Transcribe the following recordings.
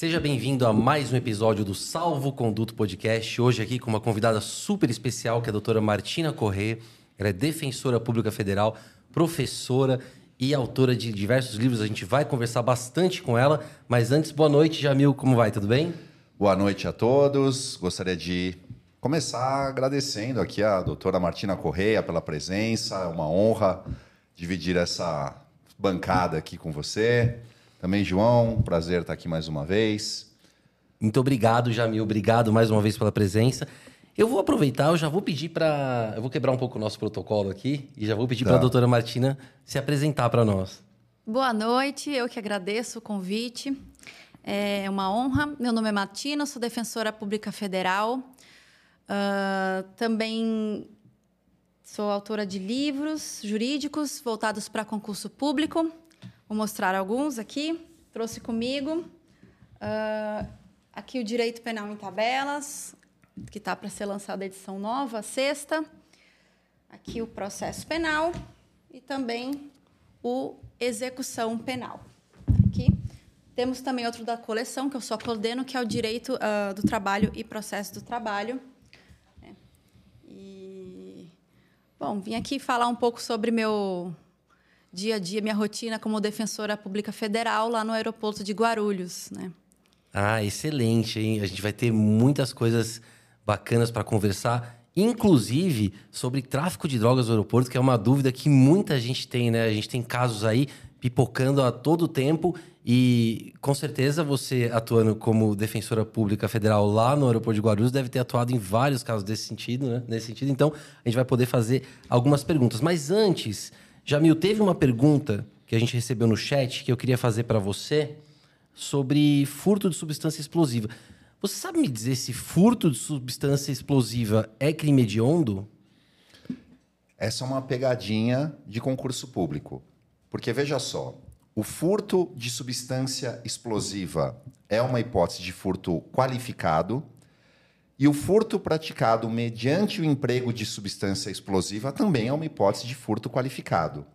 Seja bem-vindo a mais um episódio do Salvo Conduto Podcast. Hoje aqui com uma convidada super especial, que é a doutora Martina Corrêa. Ela é defensora pública federal, professora e autora de diversos livros. A gente vai conversar bastante com ela. Mas antes, boa noite, Jamil. Como vai? Tudo bem? Boa noite a todos. Gostaria de começar agradecendo aqui a doutora Martina Correia pela presença. É uma honra dividir essa bancada aqui com você. Também, João, prazer estar aqui mais uma vez. Muito obrigado, Jamil. Obrigado mais uma vez pela presença. Eu vou aproveitar, eu já vou pedir para. Eu vou quebrar um pouco o nosso protocolo aqui e já vou pedir tá. para a doutora Martina se apresentar para nós. Boa noite, eu que agradeço o convite. É uma honra. Meu nome é Martina, sou defensora pública federal. Uh, também sou autora de livros jurídicos voltados para concurso público. Vou mostrar alguns aqui. Trouxe comigo. Uh, aqui o Direito Penal em Tabelas, que está para ser lançada a edição nova, sexta. Aqui o Processo Penal e também o Execução Penal. Aqui. Temos também outro da coleção, que eu só coordeno, que é o Direito uh, do Trabalho e Processo do Trabalho. É. E, bom, vim aqui falar um pouco sobre meu dia a dia, minha rotina como defensora pública federal lá no aeroporto de Guarulhos, né? Ah, excelente, hein? A gente vai ter muitas coisas bacanas para conversar, inclusive sobre tráfico de drogas no aeroporto, que é uma dúvida que muita gente tem, né? A gente tem casos aí pipocando a todo tempo e com certeza você atuando como defensora pública federal lá no aeroporto de Guarulhos deve ter atuado em vários casos desse sentido, né? Nesse sentido, então a gente vai poder fazer algumas perguntas. Mas antes, Jamil, teve uma pergunta que a gente recebeu no chat que eu queria fazer para você sobre furto de substância explosiva. Você sabe me dizer se furto de substância explosiva é crime hediondo? Essa é uma pegadinha de concurso público. Porque veja só, o furto de substância explosiva é uma hipótese de furto qualificado e o furto praticado mediante o emprego de substância explosiva também é uma hipótese de furto qualificado.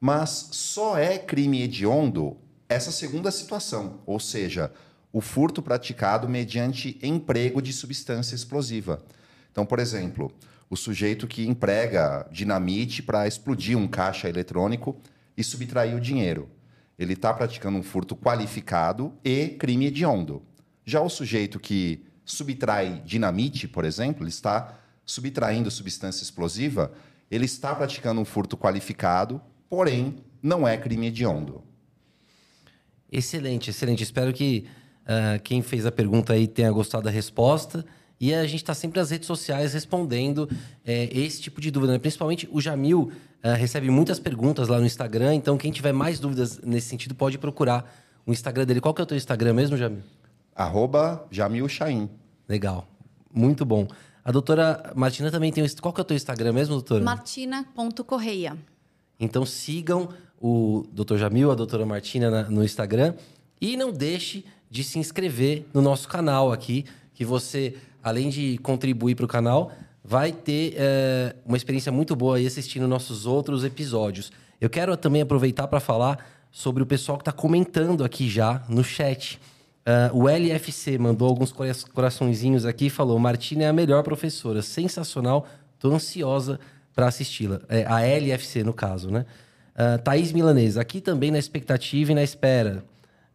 Mas só é crime hediondo essa segunda situação, ou seja, o furto praticado mediante emprego de substância explosiva. Então, por exemplo, o sujeito que emprega dinamite para explodir um caixa eletrônico e subtrair o dinheiro. Ele está praticando um furto qualificado e crime hediondo. Já o sujeito que subtrai dinamite, por exemplo, ele está subtraindo substância explosiva, ele está praticando um furto qualificado, porém não é crime hediondo. Excelente, excelente. Espero que uh, quem fez a pergunta aí tenha gostado da resposta. E a gente está sempre nas redes sociais respondendo é, esse tipo de dúvida. Né? Principalmente o Jamil uh, recebe muitas perguntas lá no Instagram. Então, quem tiver mais dúvidas nesse sentido pode procurar o Instagram dele. Qual que é o teu Instagram mesmo, Jamil? Arroba Jamil Chaim. Legal. Muito bom. A doutora Martina também tem... Qual que é o teu Instagram mesmo, doutora? Martina.correia. Então sigam o doutor Jamil, a doutora Martina na, no Instagram. E não deixe de se inscrever no nosso canal aqui, que você, além de contribuir para o canal, vai ter é, uma experiência muito boa aí assistindo nossos outros episódios. Eu quero também aproveitar para falar sobre o pessoal que está comentando aqui já no chat. Uh, o LFC mandou alguns coraçõezinhos aqui e falou: Martina é a melhor professora, sensacional, tô ansiosa para assisti-la. É, a LFC, no caso, né? Uh, Thaís Milanês, aqui também na expectativa e na espera.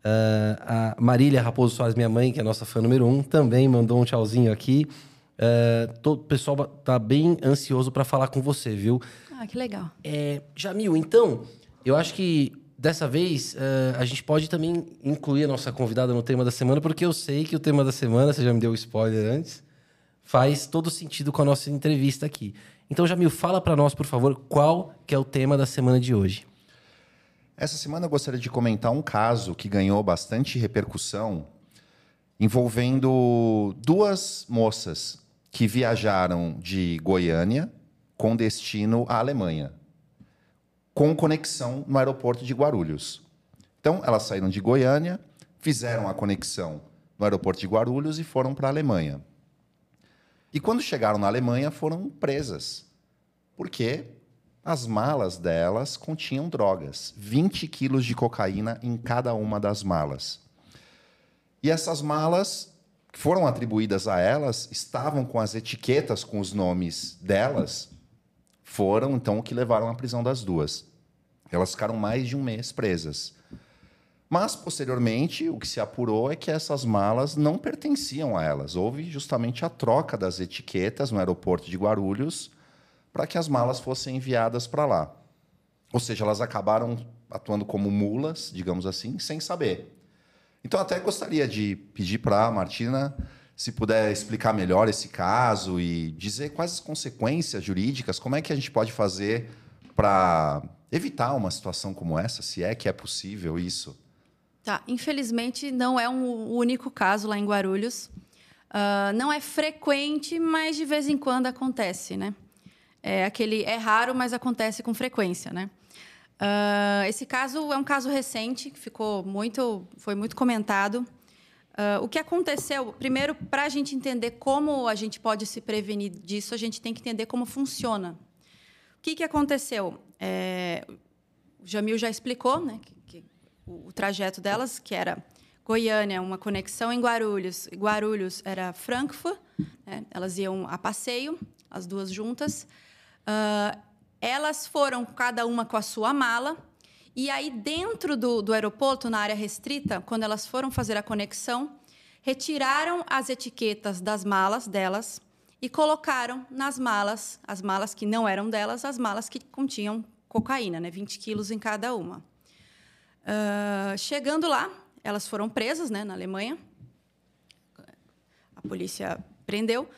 Uh, a Marília Raposo Soares, minha mãe, que é a nossa fã número um, também mandou um tchauzinho aqui. Uh, todo, o pessoal tá bem ansioso para falar com você, viu? Ah, que legal. É, Jamil, então, eu acho que Dessa vez, uh, a gente pode também incluir a nossa convidada no tema da semana, porque eu sei que o tema da semana, você já me deu spoiler antes, faz todo sentido com a nossa entrevista aqui. Então, Jamil, fala para nós, por favor, qual que é o tema da semana de hoje. Essa semana eu gostaria de comentar um caso que ganhou bastante repercussão, envolvendo duas moças que viajaram de Goiânia com destino à Alemanha com conexão no aeroporto de Guarulhos. Então, elas saíram de Goiânia, fizeram a conexão no aeroporto de Guarulhos e foram para a Alemanha. E quando chegaram na Alemanha, foram presas. Porque as malas delas continham drogas, 20 quilos de cocaína em cada uma das malas. E essas malas que foram atribuídas a elas estavam com as etiquetas com os nomes delas, foram então o que levaram à prisão das duas. Elas ficaram mais de um mês presas. Mas, posteriormente, o que se apurou é que essas malas não pertenciam a elas. Houve justamente a troca das etiquetas no aeroporto de Guarulhos para que as malas fossem enviadas para lá. Ou seja, elas acabaram atuando como mulas, digamos assim, sem saber. Então, até gostaria de pedir para a Martina se puder explicar melhor esse caso e dizer quais as consequências jurídicas, como é que a gente pode fazer para evitar uma situação como essa, se é que é possível isso. Tá, infelizmente não é um único caso lá em Guarulhos. Uh, não é frequente, mas de vez em quando acontece, né? É aquele é raro, mas acontece com frequência, né? Uh, esse caso é um caso recente que ficou muito, foi muito comentado. Uh, o que aconteceu? Primeiro, para a gente entender como a gente pode se prevenir disso, a gente tem que entender como funciona. O que, que aconteceu? É, o Jamil já explicou, né? Que, que, o, o trajeto delas, que era Goiânia, uma conexão em Guarulhos. Guarulhos era Frankfurt. Né? Elas iam a passeio, as duas juntas. Uh, elas foram cada uma com a sua mala. E aí, dentro do, do aeroporto, na área restrita, quando elas foram fazer a conexão, retiraram as etiquetas das malas delas e colocaram nas malas, as malas que não eram delas, as malas que continham cocaína, né? 20 quilos em cada uma. Uh, chegando lá, elas foram presas né, na Alemanha. A polícia prendeu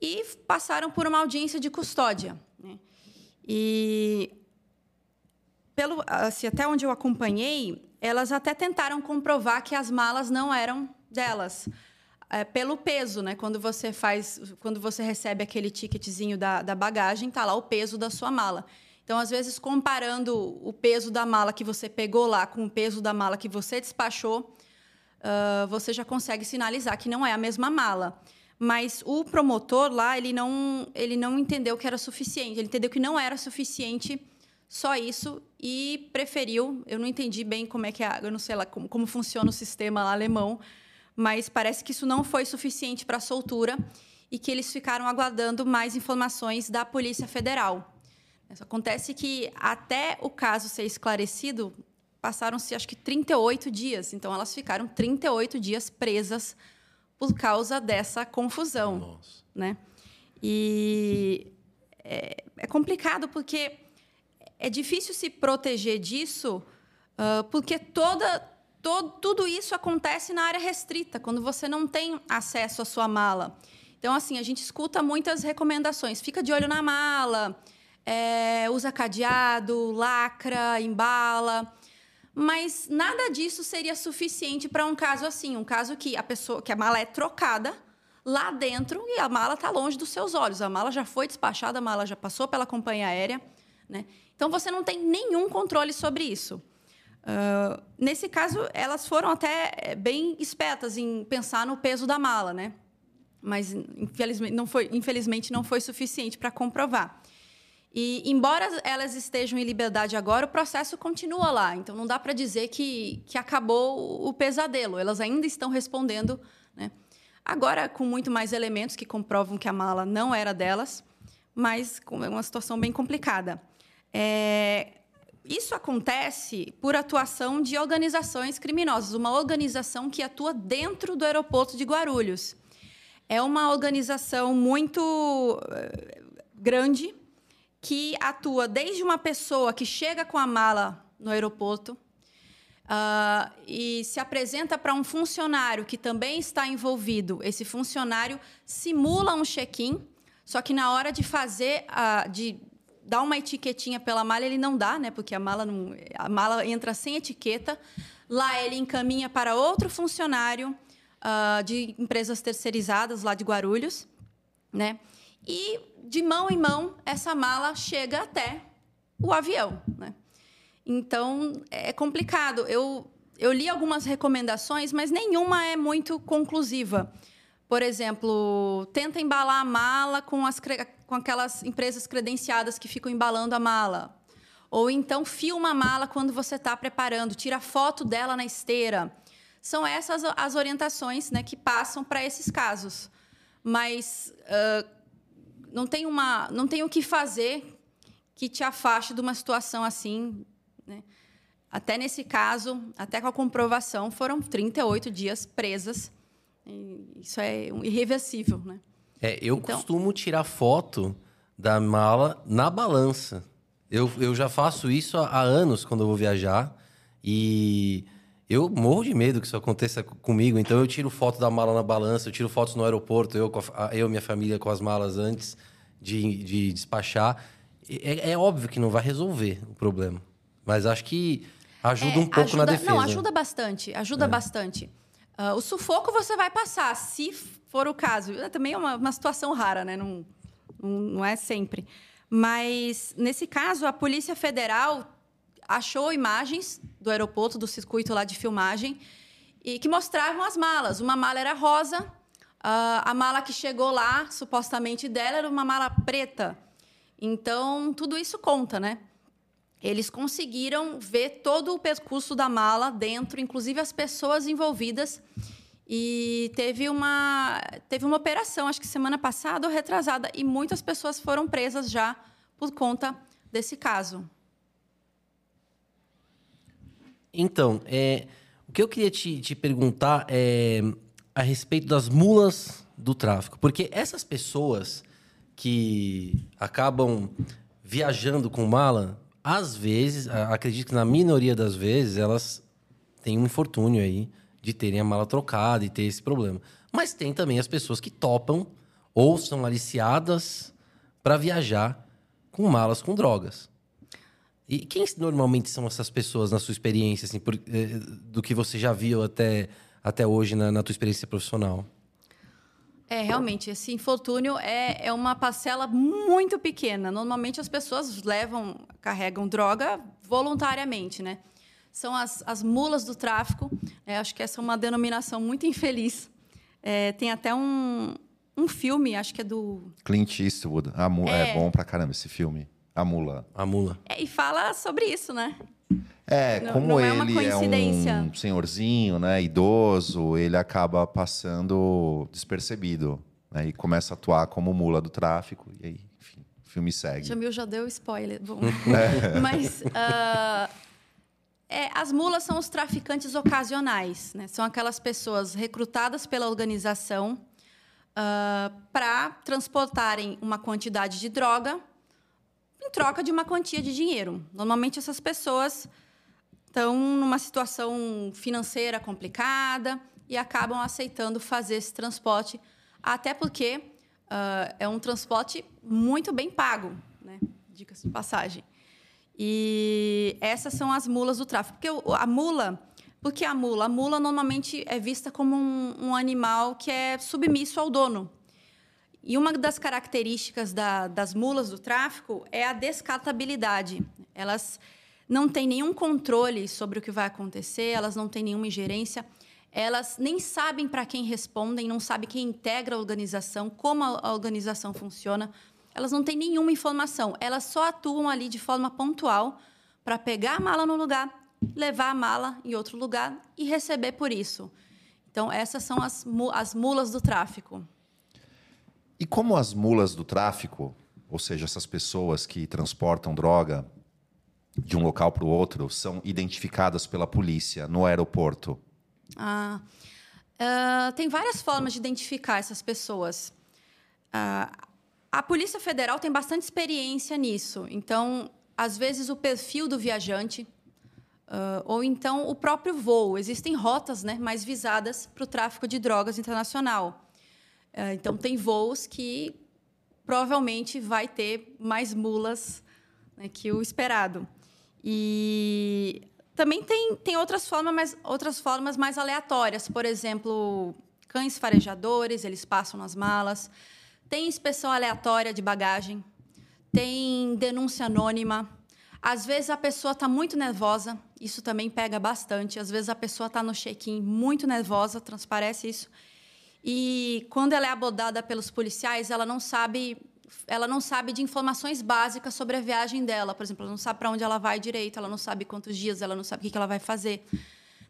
e passaram por uma audiência de custódia. Né? E pelo, assim, até onde eu acompanhei, elas até tentaram comprovar que as malas não eram delas. É, pelo peso, né? Quando você faz, quando você recebe aquele ticketzinho da, da bagagem, tá lá o peso da sua mala. Então, às vezes, comparando o peso da mala que você pegou lá com o peso da mala que você despachou, uh, você já consegue sinalizar que não é a mesma mala. Mas o promotor lá, ele não, ele não entendeu que era suficiente. Ele entendeu que não era suficiente só isso e preferiu. Eu não entendi bem como é que é, eu não sei lá como, como funciona o sistema alemão, mas parece que isso não foi suficiente para a soltura e que eles ficaram aguardando mais informações da Polícia Federal. Acontece que até o caso ser esclarecido, passaram-se acho que 38 dias. Então elas ficaram 38 dias presas por causa dessa confusão, Nossa. né? E é, é, complicado porque é difícil se proteger disso, uh, porque toda todo, tudo isso acontece na área restrita, quando você não tem acesso à sua mala. Então, assim, a gente escuta muitas recomendações. Fica de olho na mala, é, usa cadeado, lacra, embala. Mas nada disso seria suficiente para um caso assim, um caso que a pessoa, que a mala é trocada lá dentro e a mala está longe dos seus olhos. A mala já foi despachada, a mala já passou pela companhia aérea, né? Então você não tem nenhum controle sobre isso. Uh, nesse caso, elas foram até eh, bem espertas em pensar no peso da mala, né? Mas infelizmente não foi, infelizmente não foi suficiente para comprovar. E, embora elas estejam em liberdade agora, o processo continua lá. Então, não dá para dizer que, que acabou o pesadelo. Elas ainda estão respondendo. Né? Agora, com muito mais elementos que comprovam que a mala não era delas, mas com uma situação bem complicada. É, isso acontece por atuação de organizações criminosas, uma organização que atua dentro do aeroporto de Guarulhos. É uma organização muito eh, grande, que atua desde uma pessoa que chega com a mala no aeroporto uh, e se apresenta para um funcionário que também está envolvido. Esse funcionário simula um check-in, só que na hora de fazer, uh, de dar uma etiquetinha pela mala, ele não dá, né? Porque a mala, não, a mala entra sem etiqueta. Lá ele encaminha para outro funcionário uh, de empresas terceirizadas lá de Guarulhos, né? E de mão em mão, essa mala chega até o avião. Né? Então, é complicado. Eu, eu li algumas recomendações, mas nenhuma é muito conclusiva. Por exemplo, tenta embalar a mala com, as, com aquelas empresas credenciadas que ficam embalando a mala. Ou então, filma a mala quando você está preparando, tira foto dela na esteira. São essas as orientações né, que passam para esses casos. Mas uh, não, tem uma, não tem o que fazer que te afaste de uma situação assim. Né? Até nesse caso, até com a comprovação, foram 38 dias presas. isso é irreversível. Né? É, eu então... costumo tirar foto da mala na balança. Eu, eu já faço isso há, há anos quando eu vou viajar. E eu morro de medo que isso aconteça comigo. Então eu tiro foto da mala na balança, eu tiro fotos no aeroporto, eu, eu e minha família com as malas antes de, de despachar. É, é, óbvio que não vai resolver o problema. Mas acho que ajuda é, um pouco ajuda, na defesa. Não, ajuda bastante. Ajuda é. bastante. Uh, o sufoco você vai passar, se for o caso. É também é uma, uma situação rara, né? Não, não, é sempre. Mas, nesse caso, a Polícia Federal achou imagens do aeroporto, do circuito lá de filmagem, e que mostravam as malas. Uma mala era rosa, uh, a mala que chegou lá, supostamente dela, era uma mala preta. Então, tudo isso conta, né? Eles conseguiram ver todo o percurso da mala dentro, inclusive as pessoas envolvidas. E teve uma, teve uma operação, acho que semana passada ou retrasada, e muitas pessoas foram presas já por conta desse caso. Então, é, o que eu queria te, te perguntar é a respeito das mulas do tráfico. Porque essas pessoas que acabam viajando com mala, às vezes, acredito que na minoria das vezes, elas têm um infortúnio aí de terem a mala trocada e ter esse problema. Mas tem também as pessoas que topam ou são aliciadas para viajar com malas com drogas. E quem normalmente são essas pessoas na sua experiência, assim, por, eh, do que você já viu até, até hoje na, na tua experiência profissional? É, realmente, esse infortúnio é, é uma parcela muito pequena. Normalmente as pessoas levam, carregam droga voluntariamente, né? São as, as mulas do tráfico. É, acho que essa é uma denominação muito infeliz. É, tem até um, um filme, acho que é do. Clint Eastwood. A mula, é, é bom pra caramba esse filme. A mula. A mula. É, e fala sobre isso, né? É, não, como não é ele é um senhorzinho, né, idoso, ele acaba passando despercebido, né, e começa a atuar como mula do tráfico, e aí, enfim, o filme segue. Jamil já deu spoiler. Bom, é. mas uh, é, as mulas são os traficantes ocasionais, né? São aquelas pessoas recrutadas pela organização uh, ah, para transportarem uma quantidade de droga em troca de uma quantia de dinheiro. Normalmente essas pessoas estão numa situação financeira complicada e acabam aceitando fazer esse transporte, até porque uh, é um transporte muito bem pago, né? Dicas de passagem. E essas são as mulas do tráfico. Porque a mula, porque a mula, a mula normalmente é vista como um, um animal que é submisso ao dono. E uma das características da, das mulas do tráfico é a descartabilidade. Elas não têm nenhum controle sobre o que vai acontecer, elas não têm nenhuma ingerência, elas nem sabem para quem respondem, não sabem quem integra a organização, como a organização funciona elas não têm nenhuma informação, elas só atuam ali de forma pontual para pegar a mala no lugar, levar a mala em outro lugar e receber por isso. Então, essas são as, as mulas do tráfico. E como as mulas do tráfico, ou seja, essas pessoas que transportam droga de um local para o outro, são identificadas pela polícia no aeroporto? Ah, uh, tem várias formas de identificar essas pessoas. Uh, a Polícia Federal tem bastante experiência nisso. Então, às vezes, o perfil do viajante, uh, ou então o próprio voo. Existem rotas né, mais visadas para o tráfico de drogas internacional. Uh, então, tem voos que provavelmente vai ter mais mulas né, que o esperado. E também tem, tem outras, formas mais, outras formas mais aleatórias. Por exemplo, cães farejadores, eles passam nas malas. Tem inspeção aleatória de bagagem, tem denúncia anônima. Às vezes a pessoa está muito nervosa, isso também pega bastante. Às vezes a pessoa está no check-in muito nervosa, transparece isso. E quando ela é abordada pelos policiais, ela não sabe, ela não sabe de informações básicas sobre a viagem dela. Por exemplo, ela não sabe para onde ela vai direito, ela não sabe quantos dias, ela não sabe o que ela vai fazer.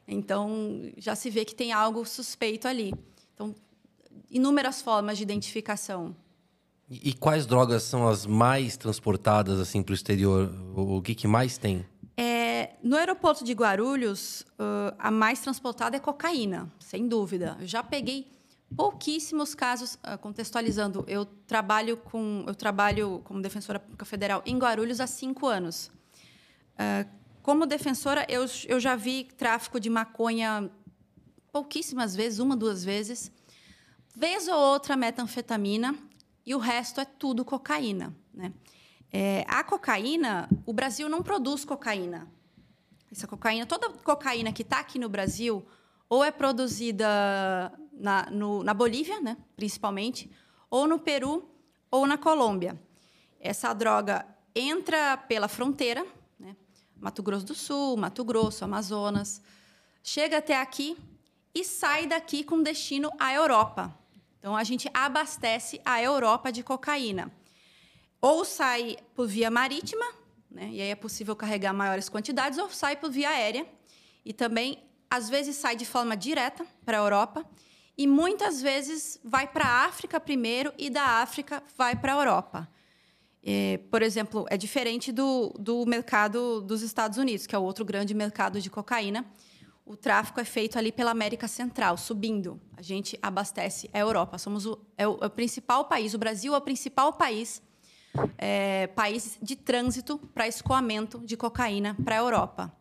Então, já se vê que tem algo suspeito ali. Então, inúmeras formas de identificação. E, e quais drogas são as mais transportadas assim para o exterior? O, o que, que mais tem? É, no aeroporto de Guarulhos, uh, a mais transportada é cocaína, sem dúvida. Eu já peguei pouquíssimos casos, uh, contextualizando. Eu trabalho com, eu trabalho como defensora pública federal em Guarulhos há cinco anos. Uh, como defensora, eu, eu já vi tráfico de maconha pouquíssimas vezes, uma, duas vezes. Vez ou outra metanfetamina e o resto é tudo cocaína. Né? É, a cocaína, o Brasil não produz cocaína. Essa cocaína, toda cocaína que está aqui no Brasil, ou é produzida na, no, na Bolívia, né, principalmente, ou no Peru, ou na Colômbia. Essa droga entra pela fronteira, né, Mato Grosso do Sul, Mato Grosso, Amazonas, chega até aqui e sai daqui com destino à Europa. Então, a gente abastece a Europa de cocaína. Ou sai por via marítima, né? e aí é possível carregar maiores quantidades, ou sai por via aérea. E também, às vezes, sai de forma direta para a Europa. E muitas vezes vai para a África primeiro e da África vai para a Europa. É, por exemplo, é diferente do, do mercado dos Estados Unidos, que é o outro grande mercado de cocaína, o tráfico é feito ali pela América Central, subindo. A gente abastece a Europa. Somos o, é o, é o principal país, o Brasil é o principal país, é, país de trânsito para escoamento de cocaína para a Europa.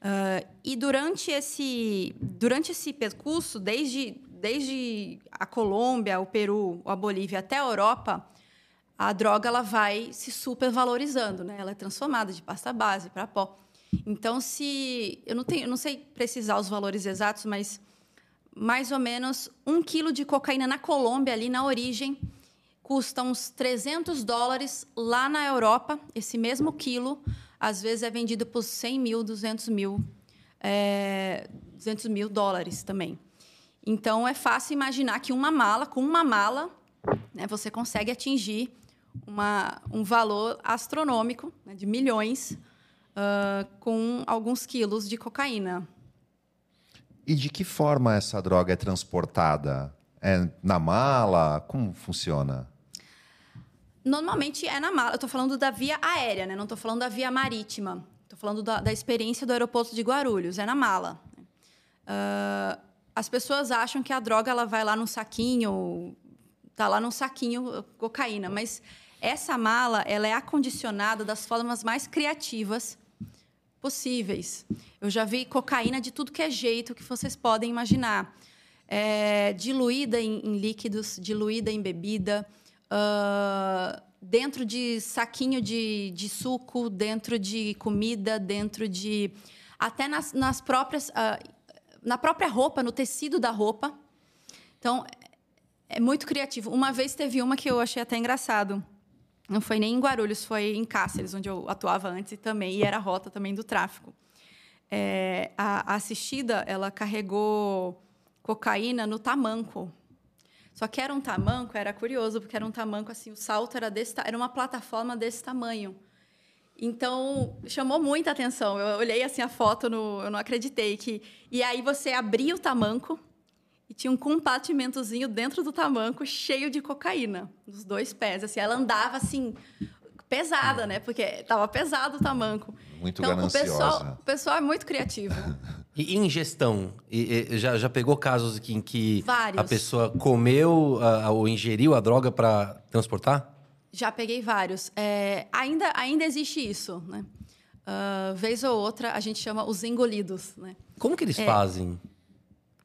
Uh, e durante esse, durante esse percurso, desde, desde a Colômbia, o Peru, a Bolívia até a Europa, a droga ela vai se supervalorizando, né? Ela é transformada de pasta base para pó. Então, se eu não tenho, eu não sei precisar os valores exatos, mas mais ou menos um quilo de cocaína na Colômbia ali na origem custa uns 300 dólares lá na Europa. Esse mesmo quilo às vezes é vendido por 100 mil, 200 mil, é, 200 mil dólares também. Então é fácil imaginar que uma mala, com uma mala, né, você consegue atingir uma, um valor astronômico né, de milhões uh, com alguns quilos de cocaína. E de que forma essa droga é transportada? É na mala? Como funciona? Normalmente é na mala. Eu estou falando da via aérea, né? não estou falando da via marítima. Estou falando da, da, experiência do aeroporto de Guarulhos. É na mala. Uh, as pessoas acham que a droga ela vai lá no saquinho, tá lá no saquinho cocaína, mas essa mala ela é acondicionada das formas mais criativas possíveis. Eu já vi cocaína de tudo que é jeito que vocês podem imaginar. É, diluída em, em, líquidos, diluída em bebida, uh, dentro de saquinho de, de, suco, dentro de comida, dentro de. até nas, nas próprias. Uh, na própria roupa, no tecido da roupa. Então, é muito criativo. Uma vez teve uma que eu achei até engraçado. Não foi nem em Guarulhos, foi em Cáceres, onde eu atuava antes também, e era a rota também do tráfico. É, a, a, assistida, ela carregou cocaína no tamanco. Só que era um tamanco, era curioso, porque era um tamanco assim, o salto era desse, era uma plataforma desse tamanho. Então, chamou muita atenção. Eu olhei assim a foto, no, eu não acreditei que e aí você abria o tamanco, e tinha um compartimentozinho dentro do tamanco cheio de cocaína, nos dois pés. Assim, ela andava assim, pesada, né? Porque estava pesado o tamanco. Muito então, gananciosa. O pessoal, o pessoal é muito criativo. E ingestão? E, e, já, já pegou casos em que Vários. a pessoa comeu uh, ou ingeriu a droga para transportar? Já peguei vários. É, ainda, ainda existe isso, né? Uh, vez ou outra, a gente chama os engolidos, né? Como que eles é, fazem?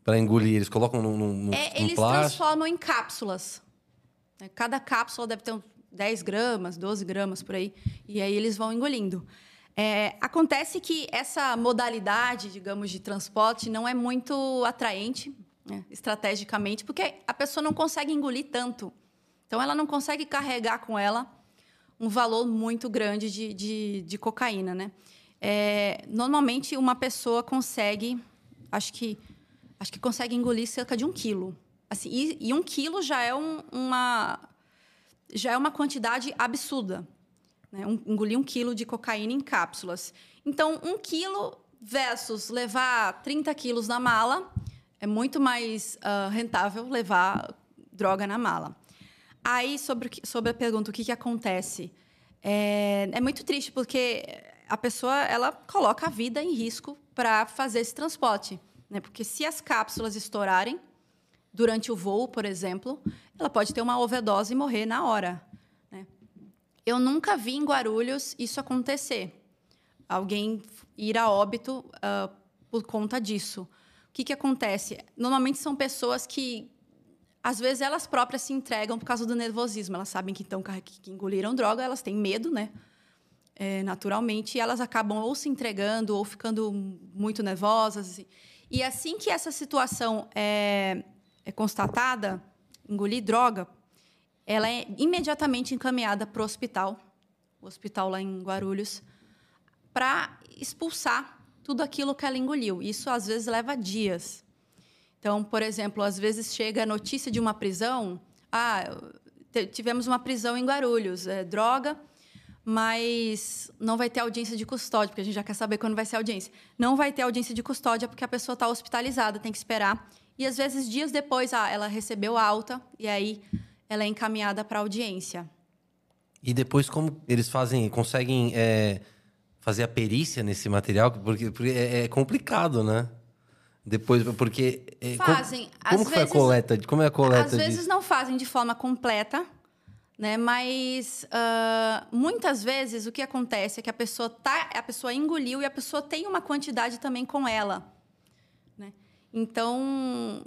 Para engolir? Eles colocam num, num, é, num Eles plástico? transformam em cápsulas. É, cada cápsula deve ter uns 10 gramas, 12 gramas por aí. E aí eles vão engolindo. É, acontece que essa modalidade, digamos, de transporte não é muito atraente, né, estrategicamente, porque a pessoa não consegue engolir tanto. Então, ela não consegue carregar com ela um valor muito grande de, de, de cocaína. Né? É, normalmente, uma pessoa consegue, acho que acho que consegue engolir cerca de um quilo. Assim, e, e um quilo já é um, uma já é uma quantidade absurda. Né? Um, engolir um quilo de cocaína em cápsulas. Então, um quilo versus levar 30 quilos na mala, é muito mais uh, rentável levar droga na mala. Aí, sobre, sobre a pergunta, o que, que acontece? É, é muito triste, porque a pessoa ela coloca a vida em risco para fazer esse transporte. Né? Porque se as cápsulas estourarem durante o voo, por exemplo, ela pode ter uma overdose e morrer na hora. Né? Eu nunca vi em Guarulhos isso acontecer. Alguém ir a óbito uh, por conta disso. O que, que acontece? Normalmente são pessoas que, às vezes, elas próprias se entregam por causa do nervosismo. Elas sabem que, estão, que engoliram droga, elas têm medo, né? É, naturalmente, e elas acabam ou se entregando ou ficando muito nervosas. E assim que essa situação é, é constatada, engolir droga, ela é imediatamente encaminhada para o hospital, o hospital lá em Guarulhos, para expulsar tudo aquilo que ela engoliu. Isso às vezes leva dias. Então, por exemplo, às vezes chega a notícia de uma prisão. Ah, tivemos uma prisão em Guarulhos, é, droga, mas não vai ter audiência de custódia, porque a gente já quer saber quando vai ser a audiência. Não vai ter audiência de custódia porque a pessoa está hospitalizada, tem que esperar. E às vezes dias depois, ah, ela recebeu alta e aí ela é encaminhada para audiência. E depois como eles fazem, conseguem é fazer a perícia nesse material? Porque, porque é, é complicado, né? Depois, porque. É, fazem. Como, como foi a coleta? Como é a coleta? Às vezes disso? não fazem de forma completa, né? Mas uh, muitas vezes o que acontece é que a pessoa tá, a pessoa engoliu e a pessoa tem uma quantidade também com ela, né? Então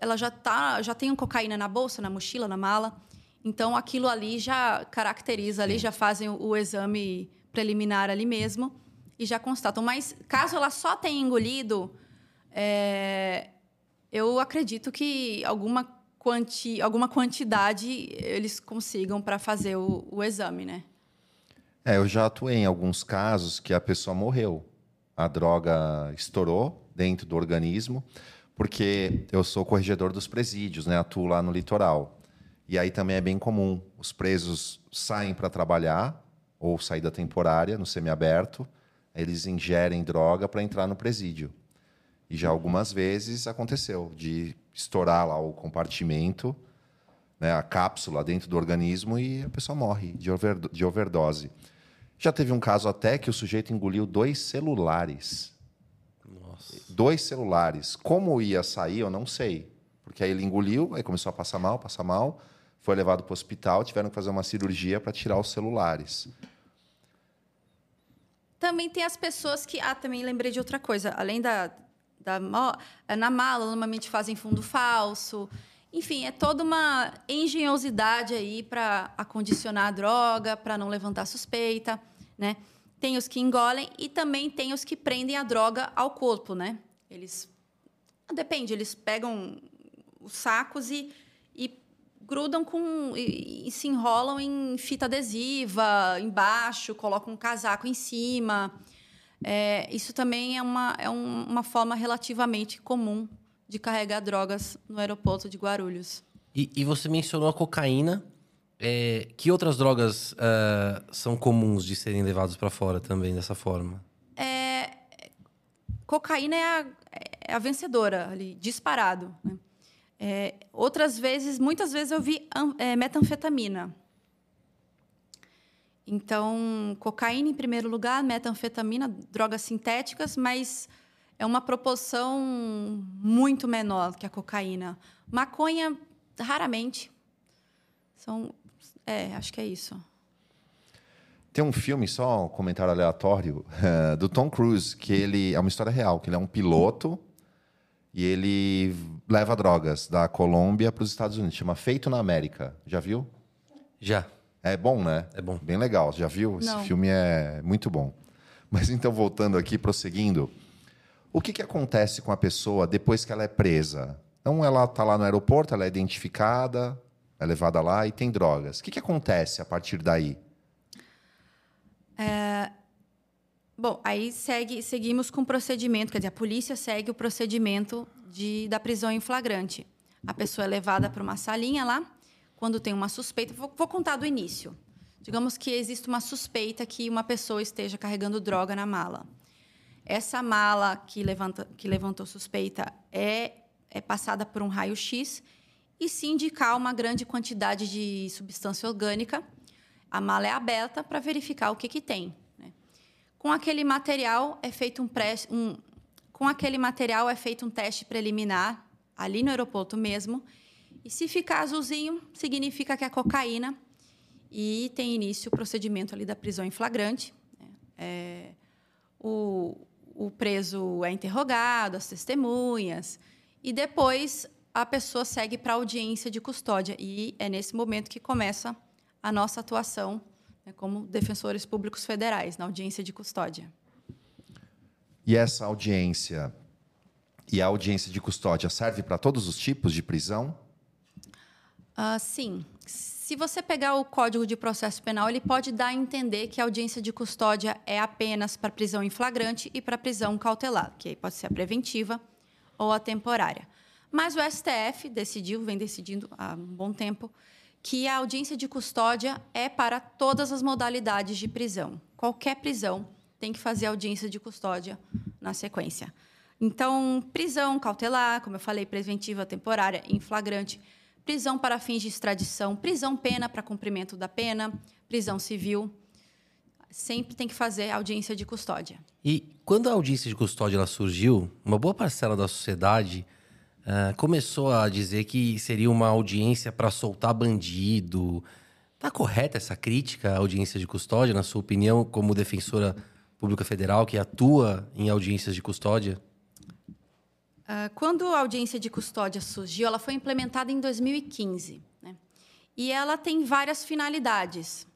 ela já tá, já tem um cocaína na bolsa, na mochila, na mala. Então aquilo ali já caracteriza ali, já fazem o, o exame preliminar ali mesmo e já constatam. Mas caso ela só tenha engolido, é, eu acredito que alguma, quanti, alguma quantidade eles consigam para fazer o, o exame, né? É, eu já atuei em alguns casos que a pessoa morreu. A droga estourou dentro do organismo, porque eu sou corregedor dos presídios, né? Atuo lá no litoral. E aí também é bem comum. Os presos saem para trabalhar, ou saída temporária no semiaberto, eles ingerem droga para entrar no presídio. E já algumas vezes aconteceu de estourar lá o compartimento, né, a cápsula dentro do organismo e a pessoa morre de, over, de overdose. Já teve um caso até que o sujeito engoliu dois celulares. Nossa. Dois celulares. Como ia sair, eu não sei. Porque aí ele engoliu, aí começou a passar mal, passar mal foi levado para o hospital, tiveram que fazer uma cirurgia para tirar os celulares. Também tem as pessoas que. Ah, também lembrei de outra coisa. Além da. Da na mala, normalmente fazem fundo falso. Enfim, é toda uma engenhosidade aí para acondicionar a droga, para não levantar suspeita, né? Tem os que engolem e também tem os que prendem a droga ao corpo, né? Eles depende, eles pegam os sacos e grudam com e, e, se enrolam em fita adesiva embaixo, colocam um casaco em cima. É, isso também é, uma, é um, uma forma relativamente comum de carregar drogas no aeroporto de Guarulhos. E, e você mencionou a cocaína. É, que outras drogas uh, são comuns de serem levadas para fora também dessa forma? É, cocaína é a, é a vencedora ali, disparado. Né? É, outras vezes, muitas vezes eu vi é, metanfetamina. Então, cocaína em primeiro lugar, metanfetamina, drogas sintéticas, mas é uma proporção muito menor que a cocaína. Maconha, raramente. São, é, acho que é isso. Tem um filme, só um comentário aleatório, do Tom Cruise, que ele é uma história real, que ele é um piloto e ele leva drogas da Colômbia para os Estados Unidos. Chama Feito na América. Já viu? Já. É bom, né? É bom. Bem legal. Já viu? Esse filme é muito bom. Mas então, voltando aqui, prosseguindo. O que, que acontece com a pessoa depois que ela é presa? Então, ela está lá no aeroporto, ela é identificada, é levada lá e tem drogas. O que, que acontece a partir daí? É, Bom, aí segue, seguimos com o procedimento, quer dizer, a polícia segue o procedimento de, da prisão em flagrante. A pessoa é levada para uma salinha lá, quando tem uma suspeita. Vou, vou, contar do início. Digamos que existe uma suspeita que uma pessoa esteja carregando droga na mala. essa mala que, levanta, que levantou suspeita é, é passada por um raio-x e se indicar uma grande quantidade de substância orgânica, a mala é aberta para verificar o que, que tem. Né? Com aquele material é feito um, pré, um com aquele material é feito um teste preliminar ali no aeroporto mesmo. E se ficar azulzinho, significa que é cocaína e tem início o procedimento ali da prisão em flagrante. Né? É, o, o preso é interrogado, as testemunhas, e depois a pessoa segue para a audiência de custódia. E é nesse momento que começa a nossa atuação né, como defensores públicos federais, na audiência de custódia. E essa audiência e a audiência de custódia serve para todos os tipos de prisão? Uh, sim. Se você pegar o Código de Processo Penal, ele pode dar a entender que a audiência de custódia é apenas para prisão em flagrante e para prisão cautelar, que pode ser a preventiva ou a temporária. Mas o STF decidiu, vem decidindo há um bom tempo, que a audiência de custódia é para todas as modalidades de prisão. Qualquer prisão tem que fazer audiência de custódia na sequência. Então, prisão cautelar, como eu falei, preventiva temporária, em flagrante, prisão para fins de extradição, prisão pena para cumprimento da pena, prisão civil. Sempre tem que fazer audiência de custódia. E quando a audiência de custódia ela surgiu, uma boa parcela da sociedade uh, começou a dizer que seria uma audiência para soltar bandido. Está correta essa crítica à audiência de custódia, na sua opinião, como defensora pública federal que atua em audiências de custódia? Uh, quando a audiência de custódia surgiu, ela foi implementada em 2015. Né? E ela tem várias finalidades.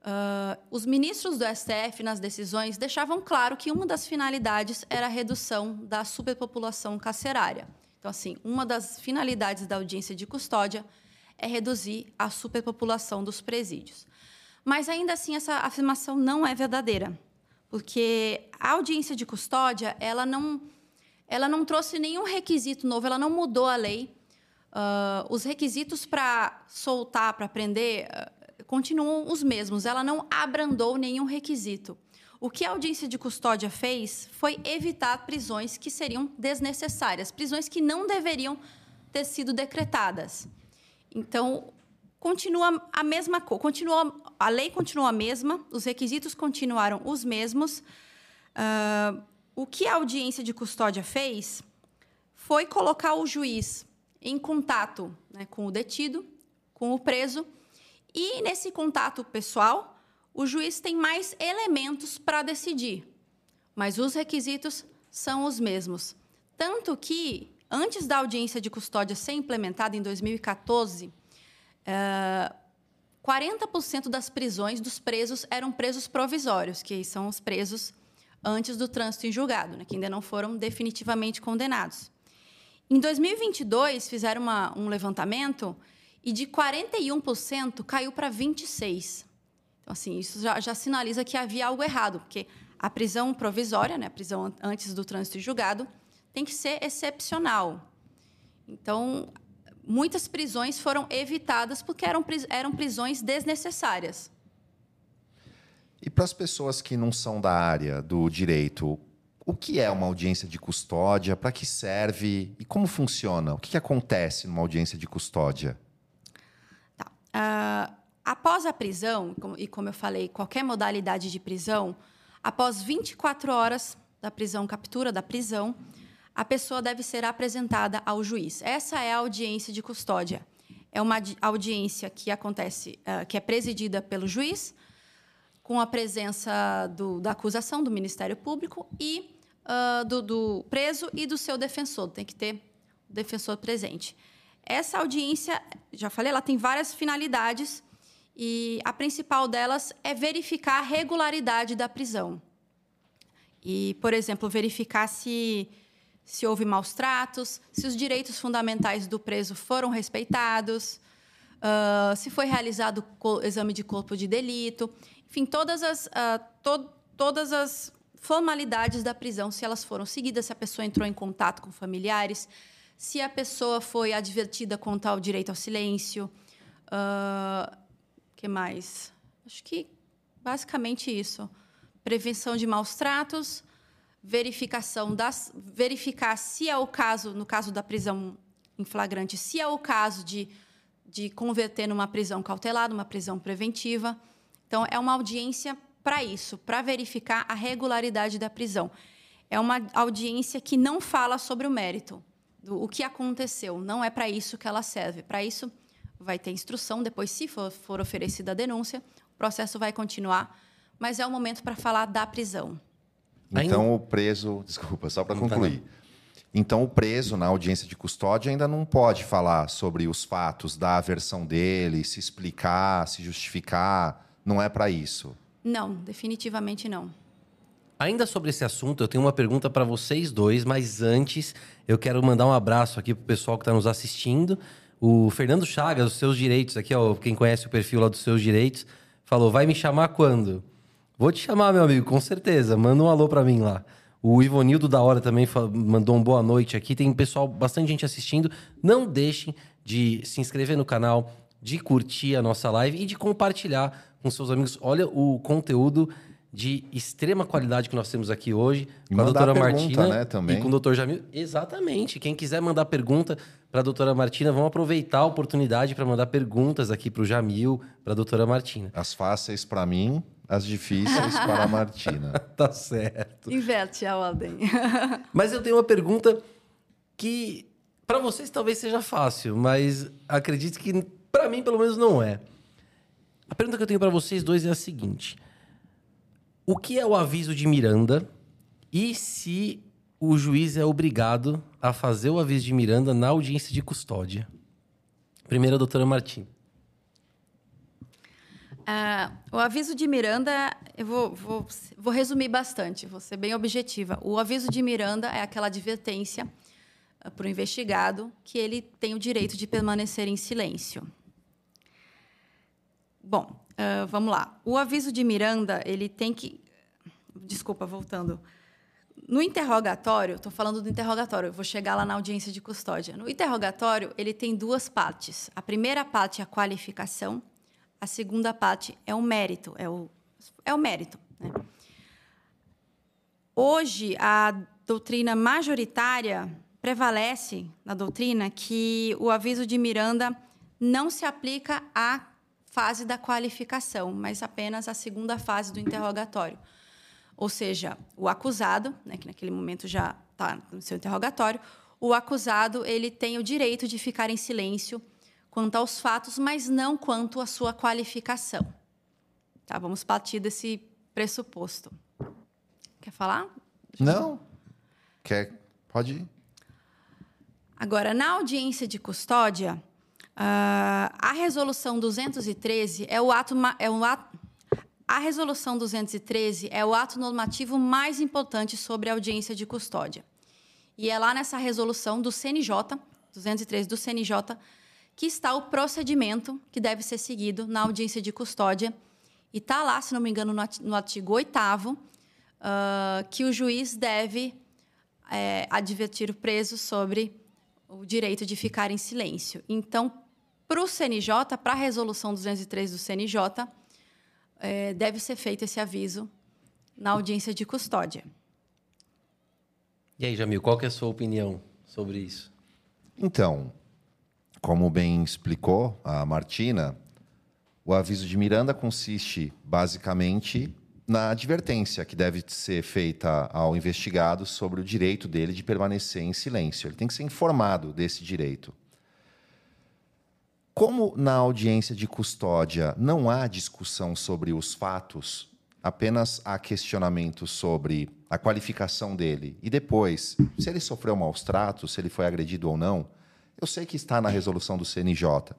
Uh, os ministros do STF, nas decisões, deixavam claro que uma das finalidades era a redução da superpopulação carcerária. Então, assim, uma das finalidades da audiência de custódia é reduzir a superpopulação dos presídios. Mas, ainda assim, essa afirmação não é verdadeira, porque a audiência de custódia ela não, ela não trouxe nenhum requisito novo, ela não mudou a lei. Uh, os requisitos para soltar, para prender, uh, continuam os mesmos. Ela não abrandou nenhum requisito. O que a audiência de custódia fez foi evitar prisões que seriam desnecessárias, prisões que não deveriam ter sido decretadas. Então, continua a mesma coisa, continua, a lei continua a mesma, os requisitos continuaram os mesmos. Uh, o que a audiência de custódia fez foi colocar o juiz em contato né, com o detido, com o preso, e nesse contato pessoal, o juiz tem mais elementos para decidir, mas os requisitos são os mesmos. Tanto que, antes da audiência de custódia ser implementada em 2014, uh, 40% das prisões dos presos eram presos provisórios, que são os presos antes do trânsito em julgado, né, que ainda não foram definitivamente condenados. Em 2022, fizeram uma, um levantamento e de 41% caiu para 26%. Então, assim, isso já, já sinaliza que havia algo errado, porque a prisão provisória, né, a prisão antes do trânsito julgado, tem que ser excepcional. Então, muitas prisões foram evitadas porque eram, eram prisões desnecessárias. E para as pessoas que não são da área do direito, o que é uma audiência de custódia? Para que serve? E como funciona? O que, que acontece numa audiência de custódia? Tá. Uh, Após a prisão, e como eu falei, qualquer modalidade de prisão, após 24 horas da prisão, captura da prisão, a pessoa deve ser apresentada ao juiz. Essa é a audiência de custódia. É uma audiência que acontece, uh, que é presidida pelo juiz, com a presença do, da acusação do Ministério Público e uh, do, do preso e do seu defensor. Tem que ter o defensor presente. Essa audiência, já falei, ela tem várias finalidades e a principal delas é verificar a regularidade da prisão. E, por exemplo, verificar se, se houve maus tratos, se os direitos fundamentais do preso foram respeitados, uh, se foi realizado exame de corpo de delito, enfim, todas as, uh, to todas as formalidades da prisão, se elas foram seguidas, se a pessoa entrou em contato com familiares, se a pessoa foi advertida quanto ao direito ao silêncio. Uh, que mais? Acho que basicamente isso. Prevenção de maus tratos, verificação das verificar se é o caso, no caso da prisão em flagrante, se é o caso de, de converter numa prisão cautelar, numa prisão preventiva. Então, é uma audiência para isso, para verificar a regularidade da prisão. É uma audiência que não fala sobre o mérito, do, o que aconteceu. Não é para isso que ela serve. Para isso, vai ter instrução, depois, se for, for oferecida a denúncia, o processo vai continuar, mas é o momento para falar da prisão. Então, o preso. Desculpa, só para tá concluir. Então, o preso, na audiência de custódia, ainda não pode falar sobre os fatos, dar a versão dele, se explicar, se justificar. Não é para isso. Não, definitivamente não. Ainda sobre esse assunto, eu tenho uma pergunta para vocês dois, mas antes eu quero mandar um abraço aqui pro pessoal que está nos assistindo. O Fernando Chagas, os seus direitos, aqui, ó, quem conhece o perfil lá dos seus direitos, falou: vai me chamar quando? Vou te chamar, meu amigo, com certeza. Manda um alô para mim lá. O Ivonildo da Hora também mandou um boa noite aqui. Tem pessoal, bastante gente assistindo. Não deixem de se inscrever no canal, de curtir a nossa live e de compartilhar com seus amigos. Olha o conteúdo de extrema qualidade que nós temos aqui hoje com a mandar doutora pergunta, Martina né, também. e com o doutor Jamil. Exatamente. Quem quiser mandar pergunta para a doutora Martina, vamos aproveitar a oportunidade para mandar perguntas aqui para o Jamil, para a doutora Martina. As fáceis para mim, as difíceis para a Martina. Tá certo. Inverte a ordem. Mas eu tenho uma pergunta que para vocês talvez seja fácil, mas acredito que para mim pelo menos não é. A pergunta que eu tenho para vocês dois é a seguinte: O que é o aviso de Miranda e se o juiz é obrigado a fazer o aviso de Miranda na audiência de custódia? Primeiro a doutora Martim. Ah, o aviso de Miranda, eu vou, vou, vou resumir bastante, vou ser bem objetiva. O aviso de Miranda é aquela advertência para o investigado que ele tem o direito de permanecer em silêncio. Bom, ah, vamos lá. O aviso de Miranda, ele tem que. Desculpa, voltando. No interrogatório, estou falando do interrogatório, vou chegar lá na audiência de custódia. No interrogatório, ele tem duas partes. A primeira parte é a qualificação, a segunda parte é o mérito, é o, é o mérito. né? Hoje, a doutrina majoritária prevalece na doutrina que o aviso de Miranda não se aplica à fase da qualificação, mas apenas à segunda fase do interrogatório. Ou seja, o acusado, né, que naquele momento já está no seu interrogatório, o acusado ele tem o direito de ficar em silêncio quanto aos fatos, mas não quanto à sua qualificação. Tá, vamos partir desse pressuposto. Quer falar? Não? Quer? Pode ir. Agora, na audiência de custódia, a resolução 213 é o ato, é o ato a resolução 213 é o ato normativo mais importante sobre a audiência de custódia. E é lá nessa resolução do CNJ, 213 do CNJ, que está o procedimento que deve ser seguido na audiência de custódia. E está lá, se não me engano, no artigo 8 que o juiz deve é, advertir o preso sobre o direito de ficar em silêncio. Então, para o CNJ, para a resolução 203 do CNJ, é, deve ser feito esse aviso na audiência de custódia. E aí, Jamil, qual que é a sua opinião sobre isso? Então, como bem explicou a Martina, o aviso de Miranda consiste basicamente na advertência que deve ser feita ao investigado sobre o direito dele de permanecer em silêncio. Ele tem que ser informado desse direito. Como na audiência de custódia não há discussão sobre os fatos, apenas há questionamento sobre a qualificação dele e depois, se ele sofreu maus tratos, se ele foi agredido ou não, eu sei que está na resolução do CNJ,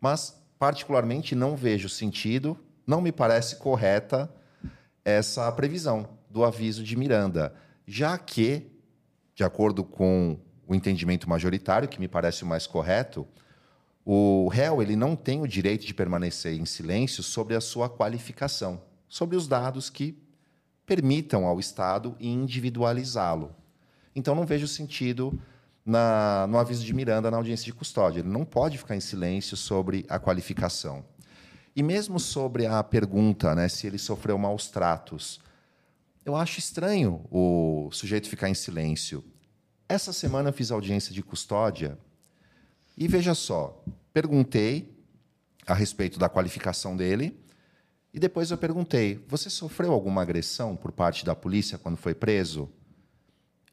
mas particularmente não vejo sentido, não me parece correta essa previsão do aviso de Miranda, já que, de acordo com o entendimento majoritário, que me parece o mais correto, o réu ele não tem o direito de permanecer em silêncio sobre a sua qualificação, sobre os dados que permitam ao Estado individualizá-lo. Então, não vejo sentido na, no aviso de Miranda na audiência de custódia. Ele não pode ficar em silêncio sobre a qualificação. E mesmo sobre a pergunta né, se ele sofreu maus tratos, eu acho estranho o sujeito ficar em silêncio. Essa semana eu fiz audiência de custódia e veja só, perguntei a respeito da qualificação dele e depois eu perguntei: você sofreu alguma agressão por parte da polícia quando foi preso?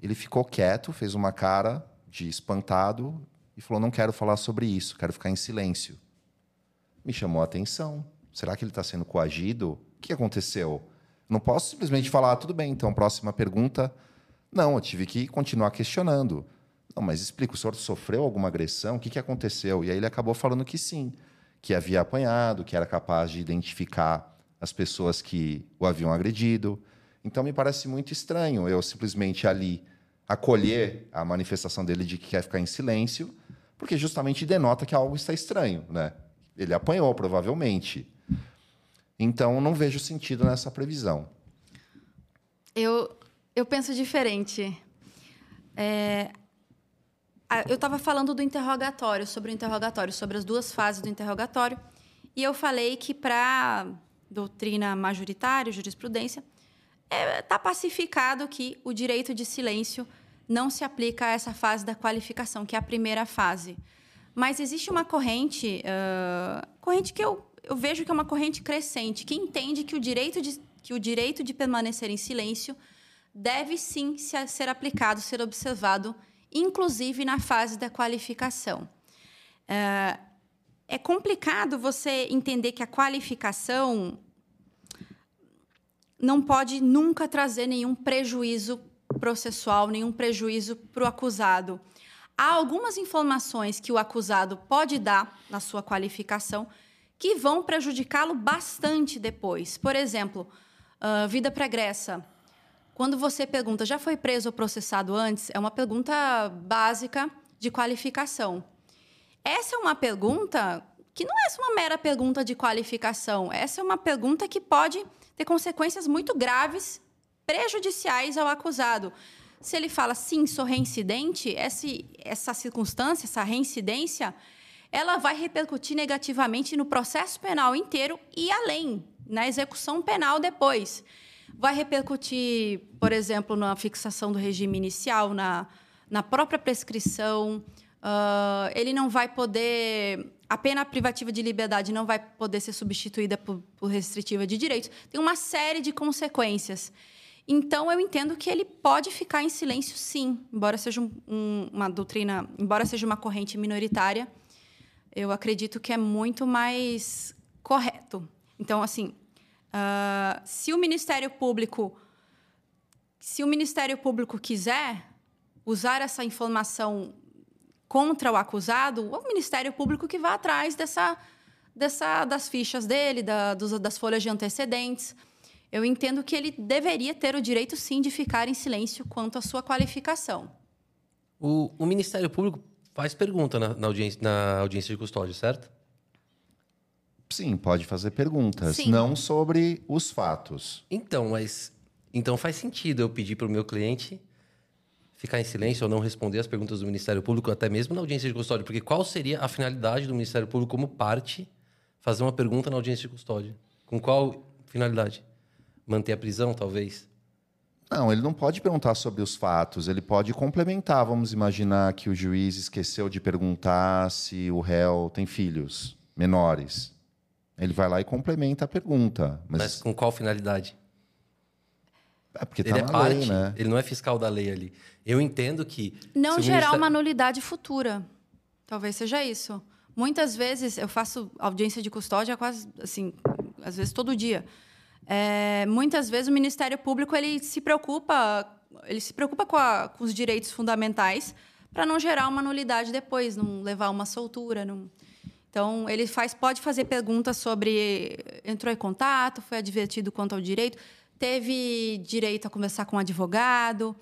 Ele ficou quieto, fez uma cara de espantado e falou: não quero falar sobre isso, quero ficar em silêncio. Me chamou a atenção. Será que ele está sendo coagido? O que aconteceu? Não posso simplesmente falar, tudo bem, então, próxima pergunta. Não, eu tive que continuar questionando. Não, mas explica, o senhor sofreu alguma agressão? O que, que aconteceu? E aí ele acabou falando que sim, que havia apanhado, que era capaz de identificar as pessoas que o haviam agredido. Então me parece muito estranho eu simplesmente ali acolher a manifestação dele de que quer ficar em silêncio, porque justamente denota que algo está estranho, né? Ele apanhou provavelmente. Então não vejo sentido nessa previsão. Eu eu penso diferente. É, eu estava falando do interrogatório, sobre o interrogatório, sobre as duas fases do interrogatório, e eu falei que para doutrina majoritária, jurisprudência, está é, tá pacificado que o direito de silêncio não se aplica a essa fase da qualificação, que é a primeira fase. Mas existe uma corrente, uh, corrente que eu, eu vejo que é uma corrente crescente, que entende que o direito de, que o direito de permanecer em silêncio deve sim ser aplicado, ser observado inclusive na fase da qualificação. Uh, é complicado você entender que a qualificação não pode nunca trazer nenhum prejuízo processual, nenhum prejuízo para o acusado. Há algumas informações que o acusado pode dar na sua qualificação que vão prejudicá-lo bastante depois. Por exemplo, uh, vida pregressa quando você pergunta, já foi preso ou processado antes? É uma pergunta básica de qualificação. Essa é uma pergunta que não é uma mera pergunta de qualificação. Essa é uma pergunta que pode ter consequências muito graves, prejudiciais ao acusado. Se ele fala sim, sou reincidente, essa, circunstância, essa reincidência, ela vai repercutir negativamente no processo penal inteiro e além, na execução penal depois vai repercutir, por exemplo, na fixação do regime inicial, na, na própria prescrição. Uh, ele não vai poder. A pena privativa de liberdade não vai poder ser substituída por, por restritiva de direitos. Tem uma série de consequências. Então, eu entendo que ele pode ficar em silêncio, sim, embora seja um, um, uma doutrina, embora seja uma corrente minoritária, eu acredito que é muito mais correto. Então, assim, Uh, se o Ministério Público, se o Ministério Público quiser usar essa informação contra o acusado, é o Ministério Público que vai atrás dessa, dessa, das fichas dele, da, dos, das folhas de antecedentes. Eu entendo que ele deveria ter o direito, sim, de ficar em silêncio quanto à sua qualificação. O, o Ministério Público faz pergunta na, na, audiência, na audiência de custódia, certo? Sim, pode fazer perguntas, Sim. não sobre os fatos. Então, mas então faz sentido eu pedir para o meu cliente ficar em silêncio ou não responder as perguntas do Ministério Público, até mesmo na audiência de custódia, porque qual seria a finalidade do Ministério Público como parte fazer uma pergunta na audiência de custódia? Com qual finalidade? Manter a prisão, talvez? Não, ele não pode perguntar sobre os fatos, ele pode complementar. Vamos imaginar que o juiz esqueceu de perguntar se o réu tem filhos menores. Ele vai lá e complementa a pergunta. Mas, mas com qual finalidade? É porque tá ele é parte, lei, né? ele não é fiscal da lei ali. Eu entendo que. Não gerar uma nulidade futura. Talvez seja isso. Muitas vezes eu faço audiência de custódia quase assim, às vezes todo dia. É, muitas vezes o Ministério Público ele se preocupa, ele se preocupa com, a, com os direitos fundamentais para não gerar uma nulidade depois, não levar uma soltura, não. Então, ele faz, pode fazer perguntas sobre entrou em contato, foi advertido quanto ao direito, teve direito a conversar com um advogado,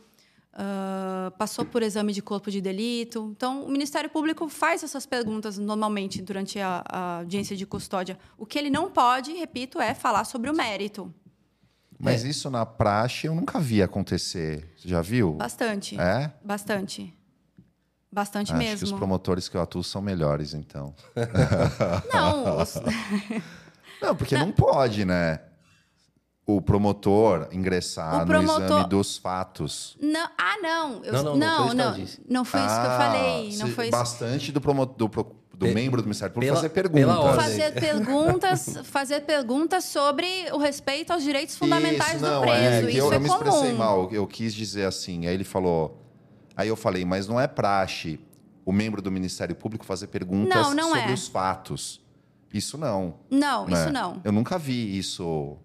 uh, passou por exame de corpo de delito. Então, o Ministério Público faz essas perguntas normalmente durante a, a audiência de custódia. O que ele não pode, repito, é falar sobre o mérito. Mas é. isso na praxe eu nunca vi acontecer. Você já viu? Bastante. É? Bastante. Bastante Acho mesmo. Acho que os promotores que eu atuo são melhores, então. Não. Os... não, porque não. não pode, né? o promotor ingressar O promotor- no exame dos fatos. Não, ah, não. Eu- Não, não, não foi isso não, não foi isso que eu Ah, falei. Não se- foi isso. Bastante do, promo- do, pro- do membro do Ministério Público fazer perguntas. Fazer perguntas, fazer perguntas sobre o respeito aos direitos fundamentais Isso, do não, preso. É, que isso eu, é eu me expressei comum. mal. Eu quis dizer assim. Aí ele falou. Aí eu falei, mas não é praxe o membro do Ministério Público fazer perguntas Não, não sobre é. os fatos. Isso não. Não, né? isso não. Eu nunca vi isso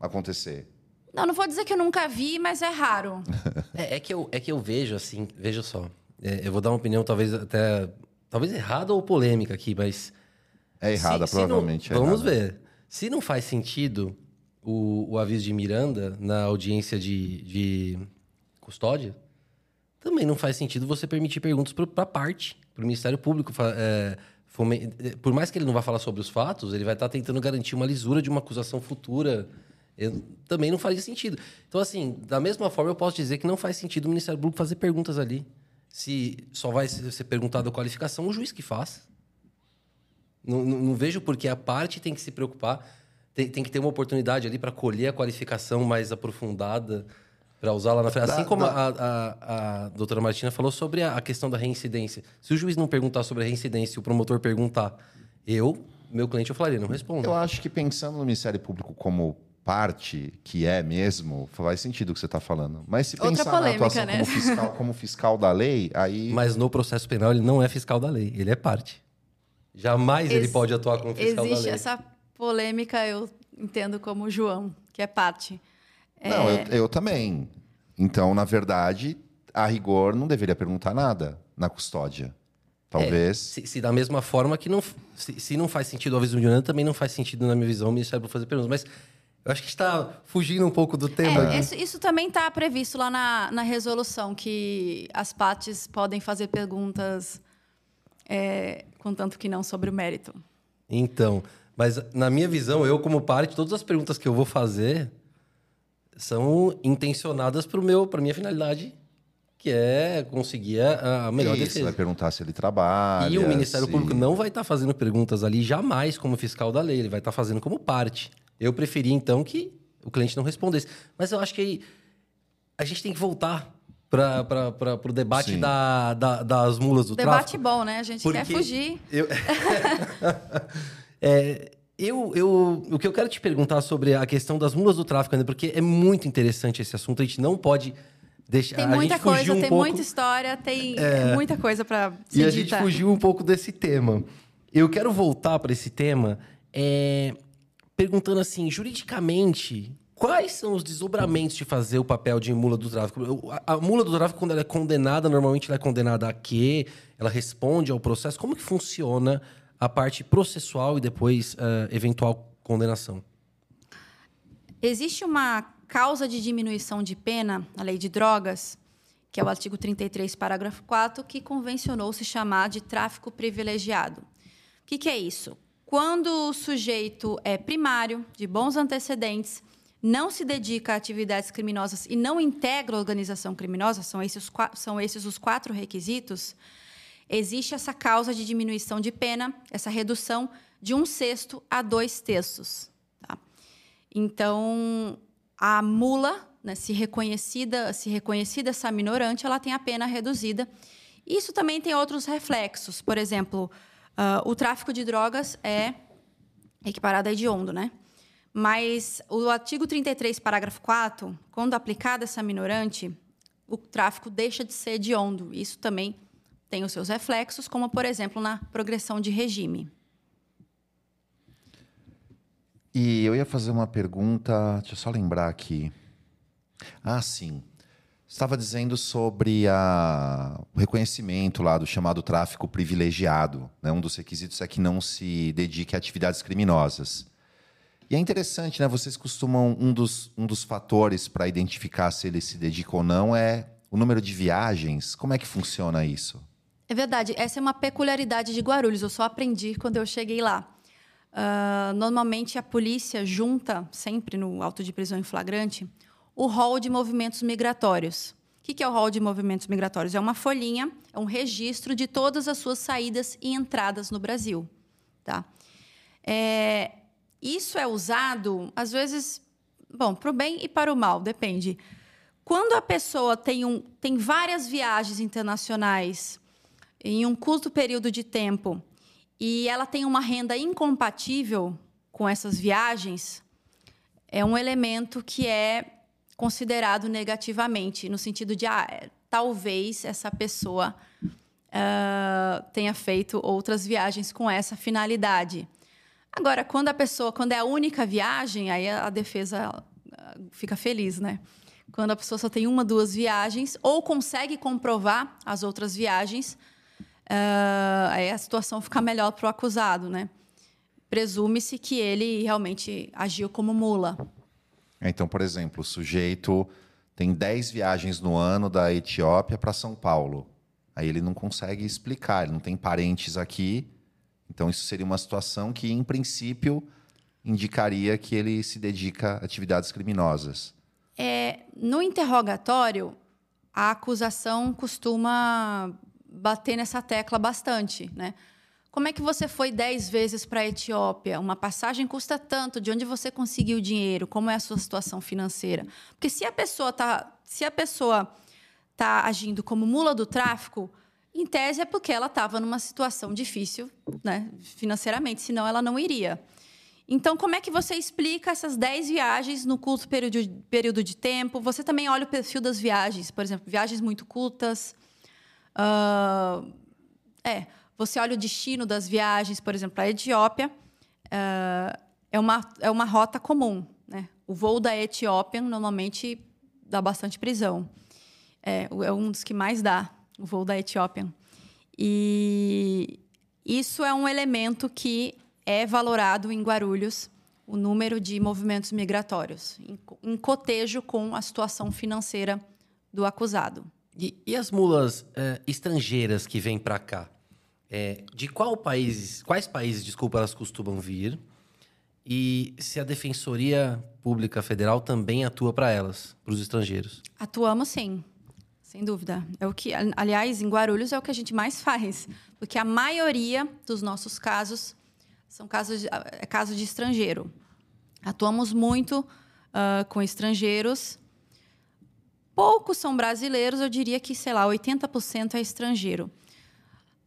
acontecer. Não, não vou dizer que eu nunca vi, mas é raro. É, é que eu, é que eu vejo assim, veja só. é, eu vou dar uma opinião talvez até. Talvez errada ou polêmica aqui, mas. É errada, se- se não- provavelmente. é vamos errada. ver. Se não faz sentido o, o aviso de Miranda na audiência de, de custódia, também não faz sentido você permitir perguntas para a parte, para o Ministério Público. é, é, por mais que ele não vá falar sobre os fatos, ele vai estar tentando garantir uma lisura de uma acusação futura. Eu- também não faria sentido. Então, assim, da mesma forma, eu posso dizer que não faz sentido o Ministério Público fazer perguntas ali. Se só vai ser perguntado a qualificação, o juiz que faz. Não, não- não vejo porque a parte tem que se preocupar, tem, tem que ter uma oportunidade ali para colher a qualificação mais aprofundada para usar lá na frente. Assim Dá- como dá- a, a, a doutora Martina falou sobre a, a questão da reincidência. Se o juiz não perguntar sobre a reincidência e o promotor perguntar, eu, meu cliente, eu falaria, não respondo. Eu acho que pensando no Ministério Público como parte, que é mesmo, faz sentido o que você está falando. Mas se Outra pensar polêmica, na atuação né? como, fiscal, como fiscal da lei, aí. Mas no processo penal ele não é fiscal da lei, ele é parte. Jamais ele Ex- pode atuar como fiscal da Existe lei. essa polêmica, eu entendo como o João, que é parte. Não, É. eu, eu também. Então, na verdade, a rigor não deveria perguntar nada na custódia. Talvez. Se, se da mesma forma que não. Se, se não faz sentido o aviso de Miranda, também não faz sentido, na minha visão, o Ministério Público fazer perguntas. Mas eu acho que está fugindo um pouco do tema. É, isso, isso também está previsto lá na, na resolução, que as partes podem fazer perguntas, é, contanto que não sobre o mérito. Então, mas na minha visão, eu como parte, todas as perguntas que eu vou fazer são intencionadas para meu, para minha finalidade, que é conseguir a, a melhor Isso, defesa. vai perguntar se ele trabalha. E o Ministério se- Público não vai estar fazendo perguntas ali jamais como fiscal da lei, ele vai estar fazendo como parte. Eu preferi, então, que o cliente não respondesse. Mas eu acho que aí a gente tem que voltar para o debate da, da- das mulas do Debate tráfico. bom, né? A gente quer Porque fugir. Eu, É, eu, eu, o que eu quero te perguntar sobre a questão das mulas do tráfico, né? porque é muito interessante esse assunto. A gente não pode deixar. Tem a muita coisa, um tem pouco, muita história, tem é, muita coisa para se E a gente fugiu um pouco desse tema. Eu quero voltar para esse tema é, perguntando assim, juridicamente, quais são os desdobramentos de fazer o papel de mula do tráfico? A, a mula do tráfico, quando ela é condenada, normalmente ela é condenada a quê? Ela responde ao processo? Como que funciona a parte processual e depois ah, eventual condenação? Existe uma causa de diminuição de pena na lei de drogas, que é o artigo 33, parágrafo 4, que convencionou se chamar de tráfico privilegiado. O que, que é isso? Quando o sujeito é primário, de bons antecedentes, não se dedica a atividades criminosas e não integra a organização criminosa, são esses, são esses os quatro requisitos, existe essa causa de diminuição de pena, essa redução de um sexto a dois terços. Tá? Então, a mula, né, se reconhecida, se reconhecida essa minorante, ela tem a pena reduzida. Isso também tem outros reflexos. Por exemplo, ah, o tráfico de drogas é equiparado a hediondo, né? Mas o artigo 33, parágrafo 4, quando aplicada essa minorante, o tráfico deixa de ser hediondo. Isso também tem os seus reflexos, como, por exemplo, na progressão de regime. E eu ia fazer uma pergunta, deixa eu só lembrar aqui. Ah, sim. Estava dizendo sobre a- o reconhecimento lá do chamado tráfico privilegiado. né? Um dos requisitos é que não se dedique a atividades criminosas. E é interessante, né? Vocês costumam. Um dos, um dos fatores para identificar se ele se dedica ou não é o número de viagens. Como é que funciona isso? É verdade, essa é uma peculiaridade de Guarulhos, eu só aprendi quando eu cheguei lá. Ah, normalmente a polícia junta, sempre no auto de prisão em flagrante, o rol de movimentos migratórios. O que que é o rol de movimentos migratórios? É uma folhinha, é um registro de todas as suas saídas e entradas no Brasil. Tá? É, isso é usado, às vezes, bom, para o bem e para o mal, depende. Quando a pessoa tem, um, tem várias viagens internacionais em um curto período de tempo e ela tem uma renda incompatível com essas viagens, é um elemento que é considerado negativamente, no sentido de, ah, talvez essa pessoa uh, tenha feito outras viagens com essa finalidade. Agora, quando a pessoa, quando é a única viagem, aí a defesa ah, fica feliz, né? Quando a pessoa só tem uma, duas viagens, ou consegue comprovar as outras viagens, uh, aí a situação fica melhor para o acusado, né? Presume-se que ele realmente agiu como mula. Então, por exemplo, o sujeito tem 10 viagens no ano da Etiópia para São Paulo. Aí ele não consegue explicar, ele não tem parentes aqui. Então, isso seria uma situação que, em princípio, indicaria que ele se dedica a atividades criminosas. É, no interrogatório, a acusação costuma bater nessa tecla bastante, né? Como é que você foi dez vezes para a Etiópia? Uma passagem custa tanto. De onde você conseguiu o dinheiro? Como é a sua situação financeira? Porque se a pessoa está, se a pessoa está agindo como mula do tráfico, em tese é porque ela estava numa situação difícil, né, financeiramente, senão ela não iria. Então, como é que você explica essas 10 viagens no curto período, período de tempo? Você também olha o perfil das viagens, por exemplo, viagens muito curtas. Uh, é, você olha o destino das viagens, por exemplo, a Etiópia uh, é, uma, é uma rota comum. Né? O voo da Etiópia normalmente dá bastante prisão. É, é um dos que mais dá, o voo da Etiópia. E isso é um elemento que é valorado em Guarulhos, o número de movimentos migratórios, em, em cotejo com a situação financeira do acusado. E, e as mulas é, estrangeiras que vêm para cá? É, de qual países, quais países, desculpa, elas costumam vir? E se a Defensoria Pública Federal também atua para elas, para os estrangeiros? Atuamos sim. Sem dúvida. É o que, aliás, em Guarulhos é o que a gente mais faz, porque a maioria dos nossos casos são casos de, é caso de estrangeiro. Atuamos muito uh, com estrangeiros. Poucos são brasileiros, eu diria que, sei lá, 80% é estrangeiro.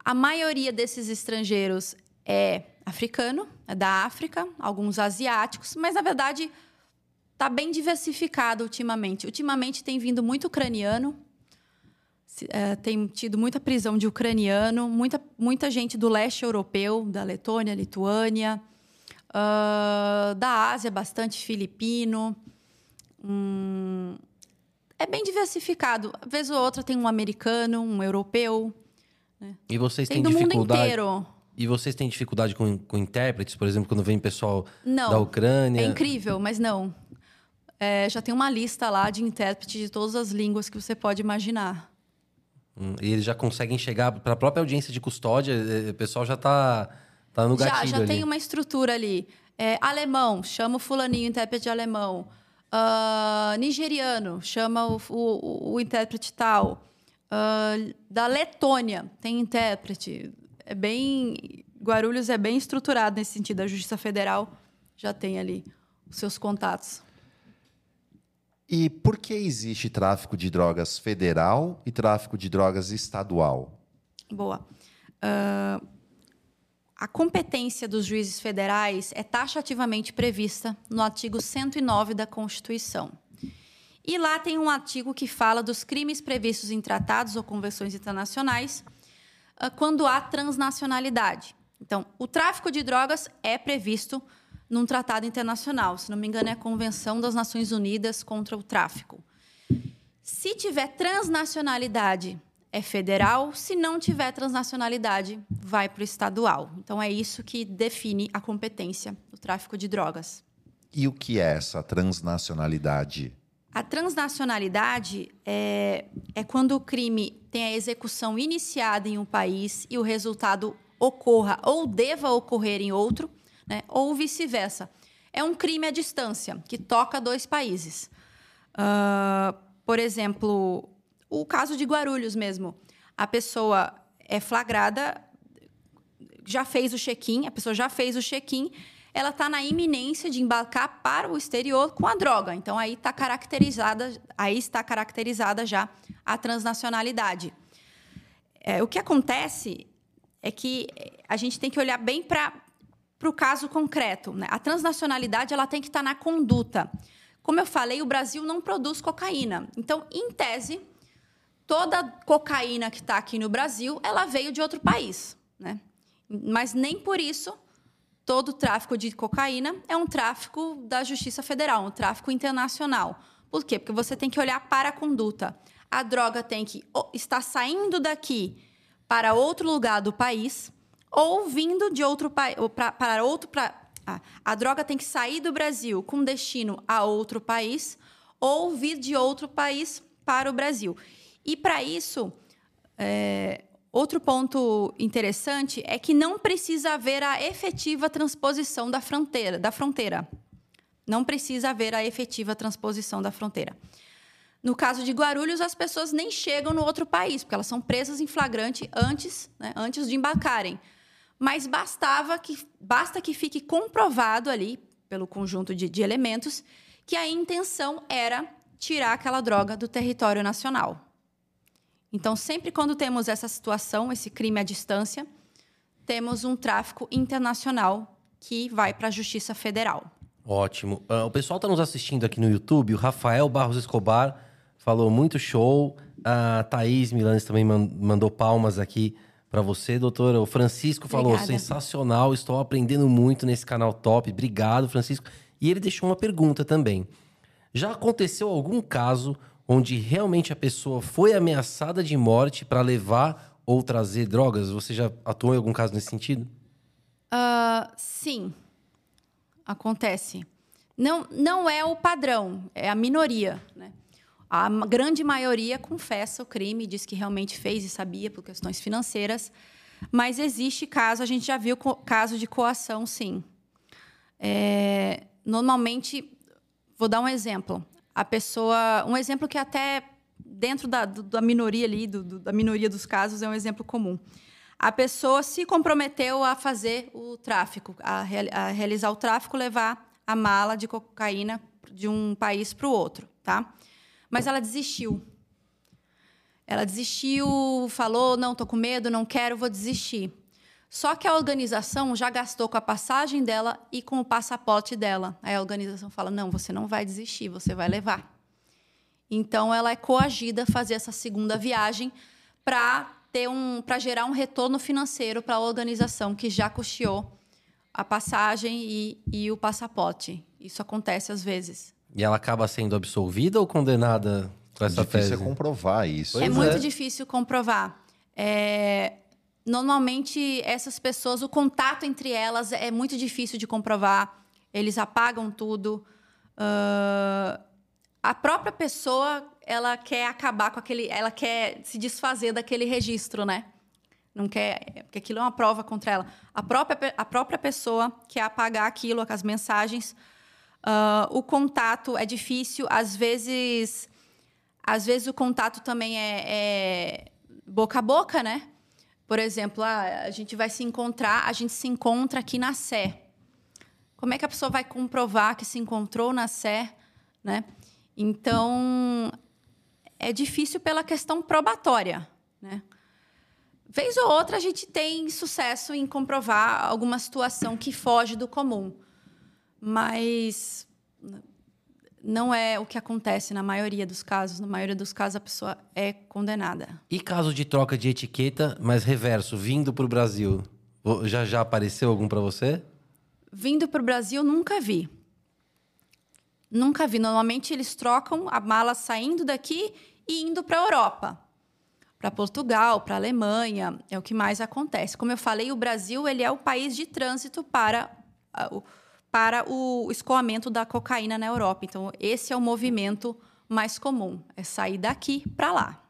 A maioria desses estrangeiros é africano, é da África, alguns asiáticos, mas na verdade está bem diversificado ultimamente. Ultimamente tem vindo muito ucraniano, é, tem tido muita prisão de ucraniano, muita, muita gente do leste europeu, da Letônia, Lituânia, uh, da Ásia, bastante filipino. Hum, é bem diversificado. Às vezes ou outra tem um americano, um europeu. Né? E vocês tem têm do dificuldade? Mundo inteiro. E vocês têm dificuldade com, com intérpretes, por exemplo, quando vem pessoal não, da Ucrânia? É incrível, mas não. É, já tem uma lista lá de intérpretes de todas as línguas que você pode imaginar. Hum, e eles já conseguem chegar para a própria audiência de custódia, eh, o pessoal já está tá no gatilho Já, já ali. tem uma estrutura ali. É, alemão, chama o fulaninho, intérprete de alemão. Uh, nigeriano, chama o, o, o intérprete tal. Uh, da Letônia, tem intérprete. É bem... Guarulhos é bem estruturado nesse sentido. A Justiça Federal já tem ali os seus contatos. E por que existe tráfico de drogas federal e tráfico de drogas estadual? Boa. Uh, a competência dos juízes federais é taxativamente prevista no artigo 109 da Constituição. E lá tem um artigo que fala dos crimes previstos em tratados ou convenções internacionais uh, quando há transnacionalidade. Então, o tráfico de drogas é previsto num tratado internacional. Se não me engano, é a Convenção das Nações Unidas contra o Tráfico. Se tiver transnacionalidade, é federal. Se não tiver transnacionalidade, vai para o estadual. Então, é isso que define a competência do tráfico de drogas. E o que é essa transnacionalidade? A transnacionalidade é, é quando o crime tem a execução iniciada em um país e o resultado ocorra ou deva ocorrer em outro né? ou vice-versa. É um crime à distância, que toca dois países. Uh, por exemplo, o caso de Guarulhos mesmo. A pessoa é flagrada, já fez o check-in, a pessoa já fez o check-in, ela está na iminência de embarcar para o exterior com a droga. Então aí está caracterizada, aí está caracterizada já a transnacionalidade. É, o que acontece é que a gente tem que olhar bem para o caso concreto. Né? A transnacionalidade ela tem que estar tá na conduta. Como eu falei, o Brasil não produz cocaína. Então, em tese, toda cocaína que está aqui no Brasil, ela veio de outro país, né? Mas nem por isso todo tráfico de cocaína é um tráfico da Justiça Federal, um tráfico internacional. Por quê? Porque você tem que olhar para a conduta. A droga tem que estar saindo daqui para outro lugar do país ou vindo de outro país para outro pra, ah, a droga tem que sair do Brasil com destino a outro país ou vir de outro país para o Brasil. E para isso, é, outro ponto interessante é que não precisa haver a efetiva transposição da fronteira. Da fronteira. Não precisa haver a efetiva transposição da fronteira. No caso de Guarulhos, as pessoas nem chegam no outro país, porque elas são presas em flagrante antes, né, antes de embarcarem. Mas bastava que, basta que fique comprovado ali, pelo conjunto de, de elementos, que a intenção era tirar aquela droga do território nacional. Então, sempre quando temos essa situação, esse crime à distância, temos um tráfico internacional que vai para a Justiça Federal. Ótimo. Uh, o pessoal está nos assistindo aqui no YouTube. O Rafael Barros Escobar falou muito show. A Thaís Milanes também mandou palmas aqui para você, doutora. O Francisco falou Obrigada. sensacional. Estou aprendendo muito nesse canal top. Obrigado, Francisco. E ele deixou uma pergunta também. Já aconteceu algum caso onde realmente a pessoa foi ameaçada de morte para levar ou trazer drogas? Você já atuou em algum caso nesse sentido? Uh, sim, acontece. Não, não é o padrão, é a minoria. Né? A grande maioria confessa o crime, diz que realmente fez e sabia por questões financeiras, mas existe caso, a gente já viu caso de coação, sim. É, normalmente, vou dar um exemplo a pessoa. Um exemplo que até dentro da, da minoria ali, do, da minoria dos casos, é um exemplo comum. A pessoa se comprometeu a fazer o tráfico, a, a realizar o tráfico, levar a mala de cocaína de um país para o outro, tá? Mas ela desistiu. Ela desistiu, falou: não, tô com medo, não quero, vou desistir. Só que a organização já gastou com a passagem dela e com o passaporte dela. Aí a organização fala: não, você não vai desistir, você vai levar. Então ela é coagida a fazer essa segunda viagem para ter um, para gerar um retorno financeiro para a organização que já custeou a passagem e, e o passaporte. Isso acontece às vezes. E ela acaba sendo absolvida ou condenada com essa difícil tese? é comprovar isso. é muito difícil comprovar. É, normalmente essas pessoas, o contato entre elas é muito difícil de comprovar. Eles apagam tudo. Uh, a própria pessoa, ela quer acabar com aquele, ela quer se desfazer daquele registro, né? Não quer, porque aquilo é uma prova contra ela. A própria, a própria pessoa quer apagar aquilo, as mensagens. Uh, o contato é difícil, às vezes, às vezes o contato também é, é boca a boca, né? Por exemplo, ah, a gente vai se encontrar, a gente se encontra aqui na Sé. Como é que a pessoa vai comprovar que se encontrou na Sé, né? Então, é difícil pela questão probatória, né? Vez ou outra a gente tem sucesso em comprovar alguma situação que foge do comum. Mas não é o que acontece na maioria dos casos. Na maioria dos casos, a pessoa é condenada. E caso de troca de etiqueta, mas reverso, vindo para o Brasil? Já já apareceu algum para você? Vindo para o Brasil, nunca vi. Nunca vi. Normalmente, eles trocam a mala saindo daqui e indo para a Europa. Para Portugal, para Alemanha, é o que mais acontece. Como eu falei, o Brasil ele é o país de trânsito para o para o escoamento da cocaína na Europa. Então, esse é o movimento mais comum, é sair daqui para lá.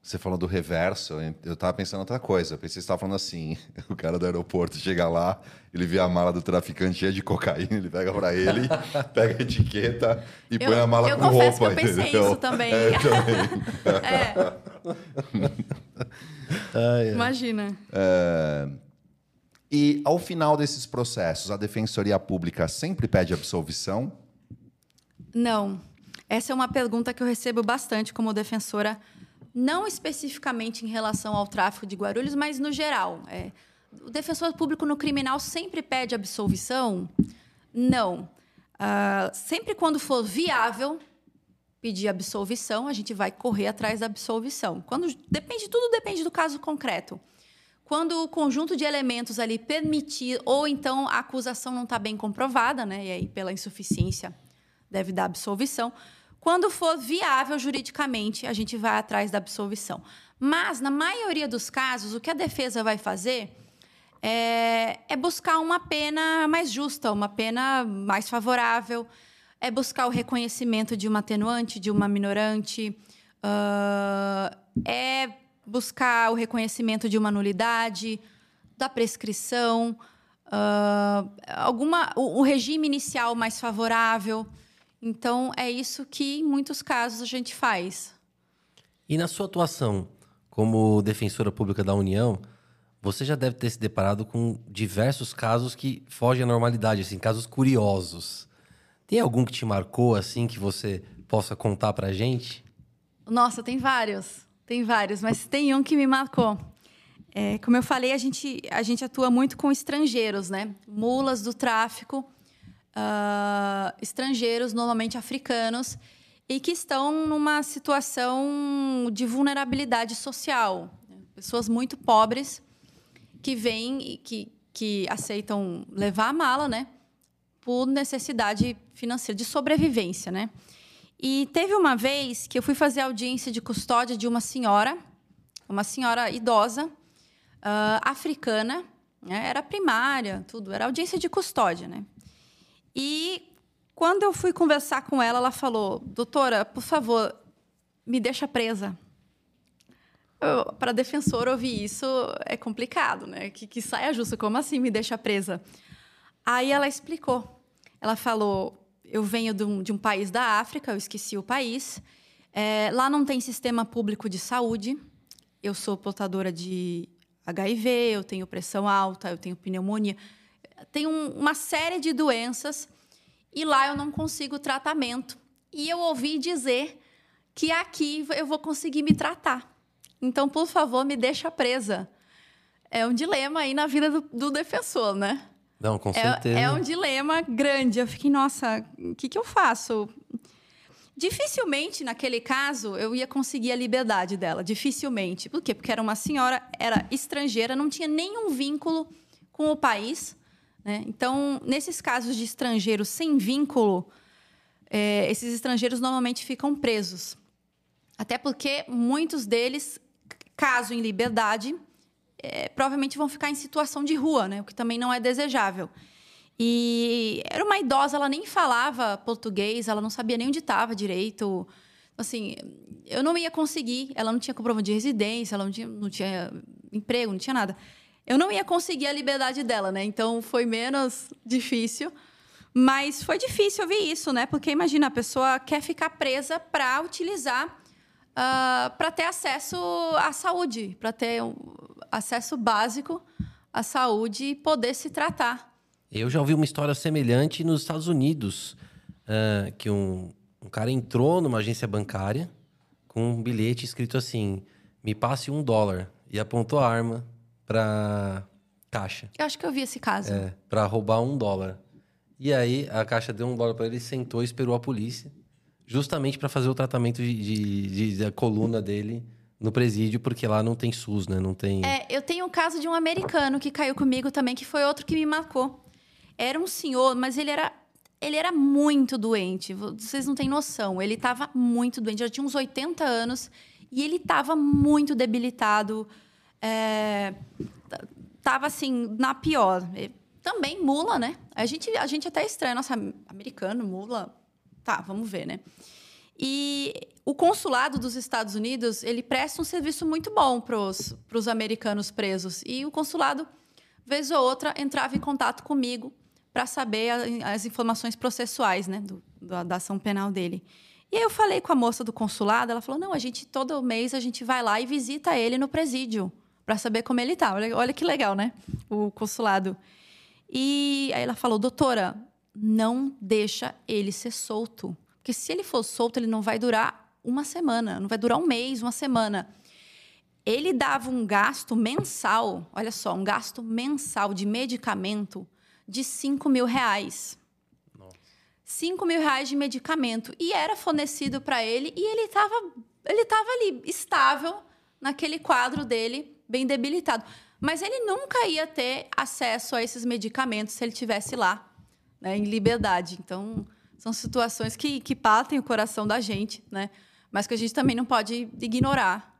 Você falou do reverso, eu estava pensando outra coisa. Eu pensei que você estava falando assim: o cara do aeroporto chega lá, ele vê a mala do traficante cheia de cocaína, ele pega para ele, pega a etiqueta e eu, põe a mala com roupa. Eu pensei entendeu? isso também. É, também. é. Imagina. É... E ao final desses processos, a Defensoria Pública sempre pede absolvição? Não. Essa é uma pergunta que eu recebo bastante como defensora, não especificamente em relação ao tráfico de Guarulhos, mas no geral. É, o defensor público no criminal sempre pede absolvição? Não. Uh, sempre quando for viável pedir absolvição, a gente vai correr atrás da absolvição. Quando depende, tudo depende do caso concreto. Quando o conjunto de elementos ali permitir, ou então a acusação não está bem comprovada, né? E aí, pela insuficiência, deve dar absolvição. Quando for viável juridicamente, a gente vai atrás da absolvição. Mas, na maioria dos casos, o que a defesa vai fazer é, é buscar uma pena mais justa, uma pena mais favorável, é buscar o reconhecimento de uma atenuante, de uma minorante, uh, é buscar o reconhecimento de uma nulidade, da prescrição, uh, alguma, o, o regime inicial mais favorável. Então, é isso que, em muitos casos, a gente faz. E na sua atuação como defensora pública da União, você já deve ter se deparado com diversos casos que fogem à normalidade, assim, casos curiosos. Tem algum que te marcou, assim, que você possa contar pra gente? Nossa, tem vários. Tem vários, mas tem um que me marcou. É, como eu falei, a gente, a gente atua muito com estrangeiros, né? Mulas do tráfico uh, estrangeiros, normalmente africanos, e que estão numa situação de vulnerabilidade social. Pessoas muito pobres que vêm e que, que aceitam levar a mala, né? Por necessidade financeira, de sobrevivência, né? E teve uma vez que eu fui fazer audiência de custódia de uma senhora, uma senhora idosa, uh, africana, né? era primária, tudo, era audiência de custódia, né? E quando eu fui conversar com ela, ela falou: Doutora, por favor, me deixa presa. Para defensor ouvir isso é complicado, né? Que, que saia justo, como assim me deixa presa? Aí ela explicou. Ela falou: Eu venho de um, de um país da África, eu esqueci o país. É, lá não tem sistema público de saúde. Eu sou portadora de HIV, eu tenho pressão alta, eu tenho pneumonia tem um, uma série de doenças e lá eu não consigo tratamento. E eu ouvi dizer que aqui eu vou conseguir me tratar. Então, por favor, me deixa presa. É um dilema aí na vida do, do defensor, né? Não, com é, certeza. É um dilema grande. Eu fiquei, nossa, o que, que eu faço? Dificilmente, naquele caso, eu ia conseguir a liberdade dela. Dificilmente. Por quê? Porque era uma senhora, era estrangeira, não tinha nenhum vínculo com o país. Né? Então, nesses casos de estrangeiros sem vínculo, é, esses estrangeiros normalmente ficam presos. Até porque muitos deles, caso em liberdade, é, provavelmente vão ficar em situação de rua, né? o que também não é desejável. E era uma idosa, ela nem falava português, ela não sabia nem onde estava direito. Assim, eu não ia conseguir, ela não tinha comprovante de residência, ela não tinha, não tinha emprego, não tinha nada eu não ia conseguir a liberdade dela, né? Então foi menos difícil. Mas foi difícil ouvir isso, né? Porque imagina, a pessoa quer ficar presa para utilizar, uh, ah, para ter acesso à saúde, para ter um acesso básico à saúde e poder se tratar. Eu já ouvi uma história semelhante nos Estados Unidos, uh, que um, um cara entrou numa agência bancária com um bilhete escrito assim: me passe um dólar, e apontou a arma pra caixa. Eu acho que eu vi esse caso. É, pra roubar um dólar. E aí a caixa deu um dólar para ele, sentou e esperou a polícia, justamente para fazer o tratamento de, de, de, da coluna dele no presídio, porque lá não tem SUS, né? Não tem. É, eu tenho um caso de um americano que caiu comigo também, que foi outro que me marcou. Era um senhor, mas ele era. Ele era muito doente. Vocês não têm noção. Ele estava muito doente. Já tinha uns 80 anos. E ele estava muito debilitado é, tava assim, na pior. Também mula, né? A gente, a gente até estranha, nossa, americano, mula. Tá, vamos ver, né? E o consulado dos Estados Unidos, ele presta um serviço muito bom para os americanos presos. E o consulado, vez ou outra, entrava em contato comigo para saber a, as informações processuais, né, do, da, da ação penal dele. E aí eu falei com a moça do consulado, ela falou: "Não, a gente todo mês a gente vai lá e visita ele no presídio para saber como ele tá. Olha, olha que legal, né? O consulado. E aí ela falou, doutora, não deixa ele ser solto. Porque se ele for solto, ele não vai durar uma semana, não vai durar um mês, uma semana. Ele dava um gasto mensal, olha só, um gasto mensal de medicamento de 5 mil reais. 5 mil reais de medicamento. E era fornecido para ele e ele estava ele tava ali, estável, naquele quadro dele, bem debilitado. Mas ele nunca ia ter acesso a esses medicamentos se ele tivesse lá, né, em liberdade. Então, são situações que, que partem o coração da gente, né? Mas que a gente também não pode ignorar.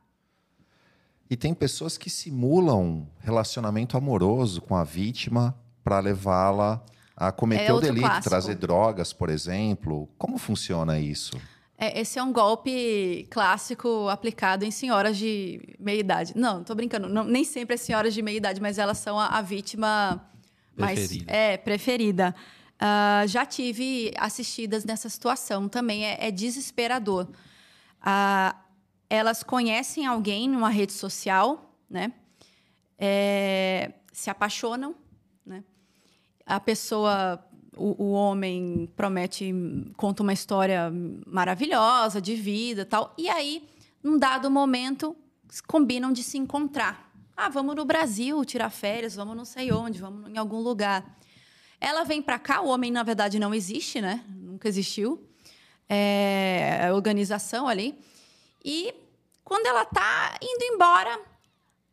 E tem pessoas que simulam relacionamento amoroso com a vítima para levá-la a cometer É o delito, clássico. trazer drogas, por exemplo. Como funciona isso? É, esse é um golpe clássico aplicado em senhoras de meia idade. Não, tô brincando. Não, nem sempre é senhoras de meia idade, mas elas são a, a vítima mais Preferida. é, preferida. Ah, já tive assistidas nessa situação. Também é, é desesperador. Ah, elas conhecem alguém numa rede social, né? É, se apaixonam, né? A pessoa, o, o homem promete, conta uma história maravilhosa de vida, tal. E aí, num dado momento, combinam de se encontrar. Ah, vamos no Brasil tirar férias, vamos não sei onde, vamos em algum lugar. Ela vem para cá, o homem na verdade não existe, né? Nunca existiu. É organização ali. E quando ela tá indo embora,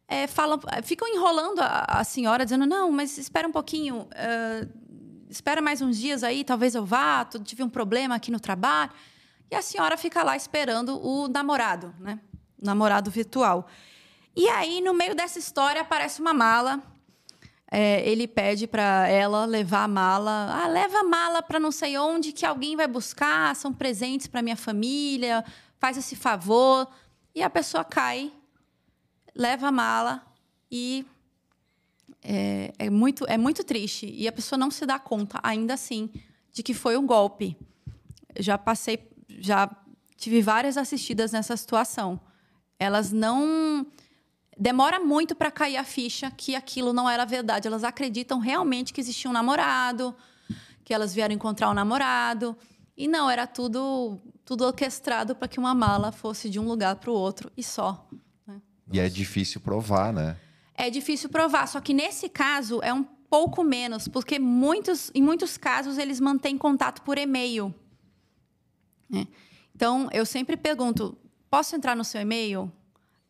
é, falam, ficam enrolando a, a senhora, dizendo: não, mas espera um pouquinho, ah, espera mais uns dias aí, talvez eu vá, tive um problema aqui no trabalho. E a senhora fica lá esperando o namorado, né? O namorado virtual. E aí, no meio dessa história, aparece uma mala. É, ele pede para ela levar a mala. Ah, leva a mala para não sei onde que alguém vai buscar. São presentes para minha família. Faz esse favor. E a pessoa cai, leva a mala e é, é muito é muito triste. E a pessoa não se dá conta, ainda assim, de que foi um golpe. Já passei, já tive várias assistidas nessa situação. Elas não demora muito para cair a ficha que aquilo não era verdade. Elas acreditam realmente que existia um namorado, que elas vieram encontrar um namorado. E não, era tudo tudo orquestrado para que uma mala fosse de um lugar para o outro e só. né? E é difícil provar, né? É difícil provar, só que nesse caso é um pouco menos, porque muitos, em muitos casos eles mantêm contato por e-mail. né? Então, eu sempre pergunto: posso entrar no seu e-mail?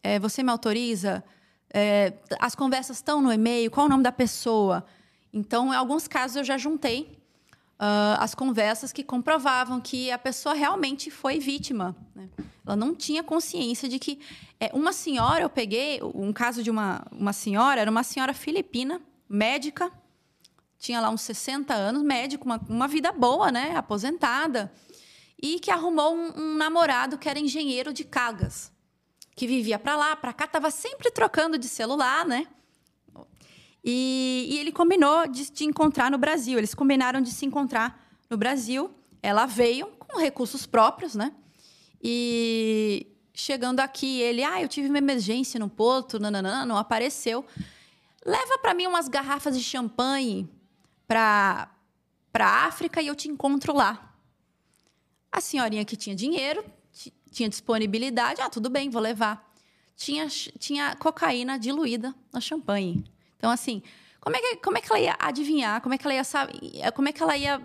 É, você me autoriza? É, as conversas estão no e-mail? Qual o nome da pessoa? Então, em alguns casos, eu já juntei ah, as conversas que comprovavam que a pessoa realmente foi vítima. né? Ela não tinha consciência de que. é, uma senhora, eu peguei um caso de uma, uma senhora, era uma senhora filipina, médica, tinha lá uns 60 anos, médico, uma, uma vida boa, né? Aposentada. E que arrumou um, um namorado que era engenheiro de cargas. Que vivia para lá, para cá, estava sempre trocando de celular, né? E, e ele combinou de, de encontrar no Brasil. Eles combinaram de se encontrar no Brasil. Ela veio com recursos próprios, né? E chegando aqui, ele, ah, eu tive uma emergência no porto, nananã, não apareceu. Leva para mim umas garrafas de champanhe para para África e eu te encontro lá. A senhorinha que tinha dinheiro, tinha disponibilidade, ah, tudo bem, vou levar. Tinha, tinha cocaína diluída na champanhe. Então, assim, como é, que, como é que ela ia adivinhar? Como é que ela ia saber? Como é que ela ia,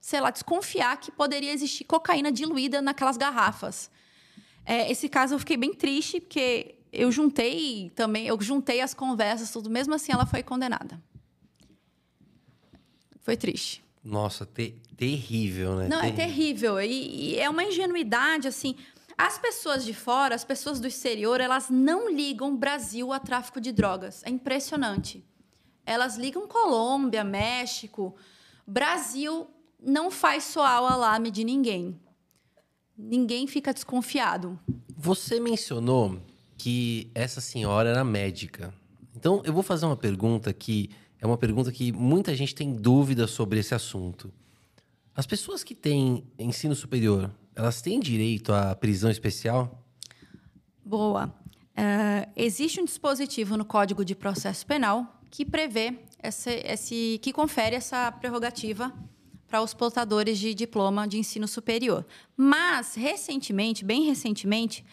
sei lá, desconfiar que poderia existir cocaína diluída naquelas garrafas? É, esse caso eu fiquei bem triste, porque eu juntei também, eu juntei as conversas, tudo, mesmo assim ela foi condenada. Foi triste. Nossa, te- terrível, né? Não, é terrível. E, e é uma ingenuidade, assim. As pessoas de fora, as pessoas do exterior, elas não ligam Brasil a tráfico de drogas. É impressionante. Elas ligam Colômbia, México. Brasil não faz soar o alarme de ninguém. Ninguém fica desconfiado. Você mencionou que essa senhora era médica. Então, eu vou fazer uma pergunta que é uma pergunta que muita gente tem dúvida sobre esse assunto. As pessoas que têm ensino superior, elas têm direito à prisão especial? Boa. Uh, existe um dispositivo no Código de Processo Penal que prevê esse, esse que confere essa prerrogativa para os portadores de diploma de ensino superior. Mas recentemente, bem recentemente,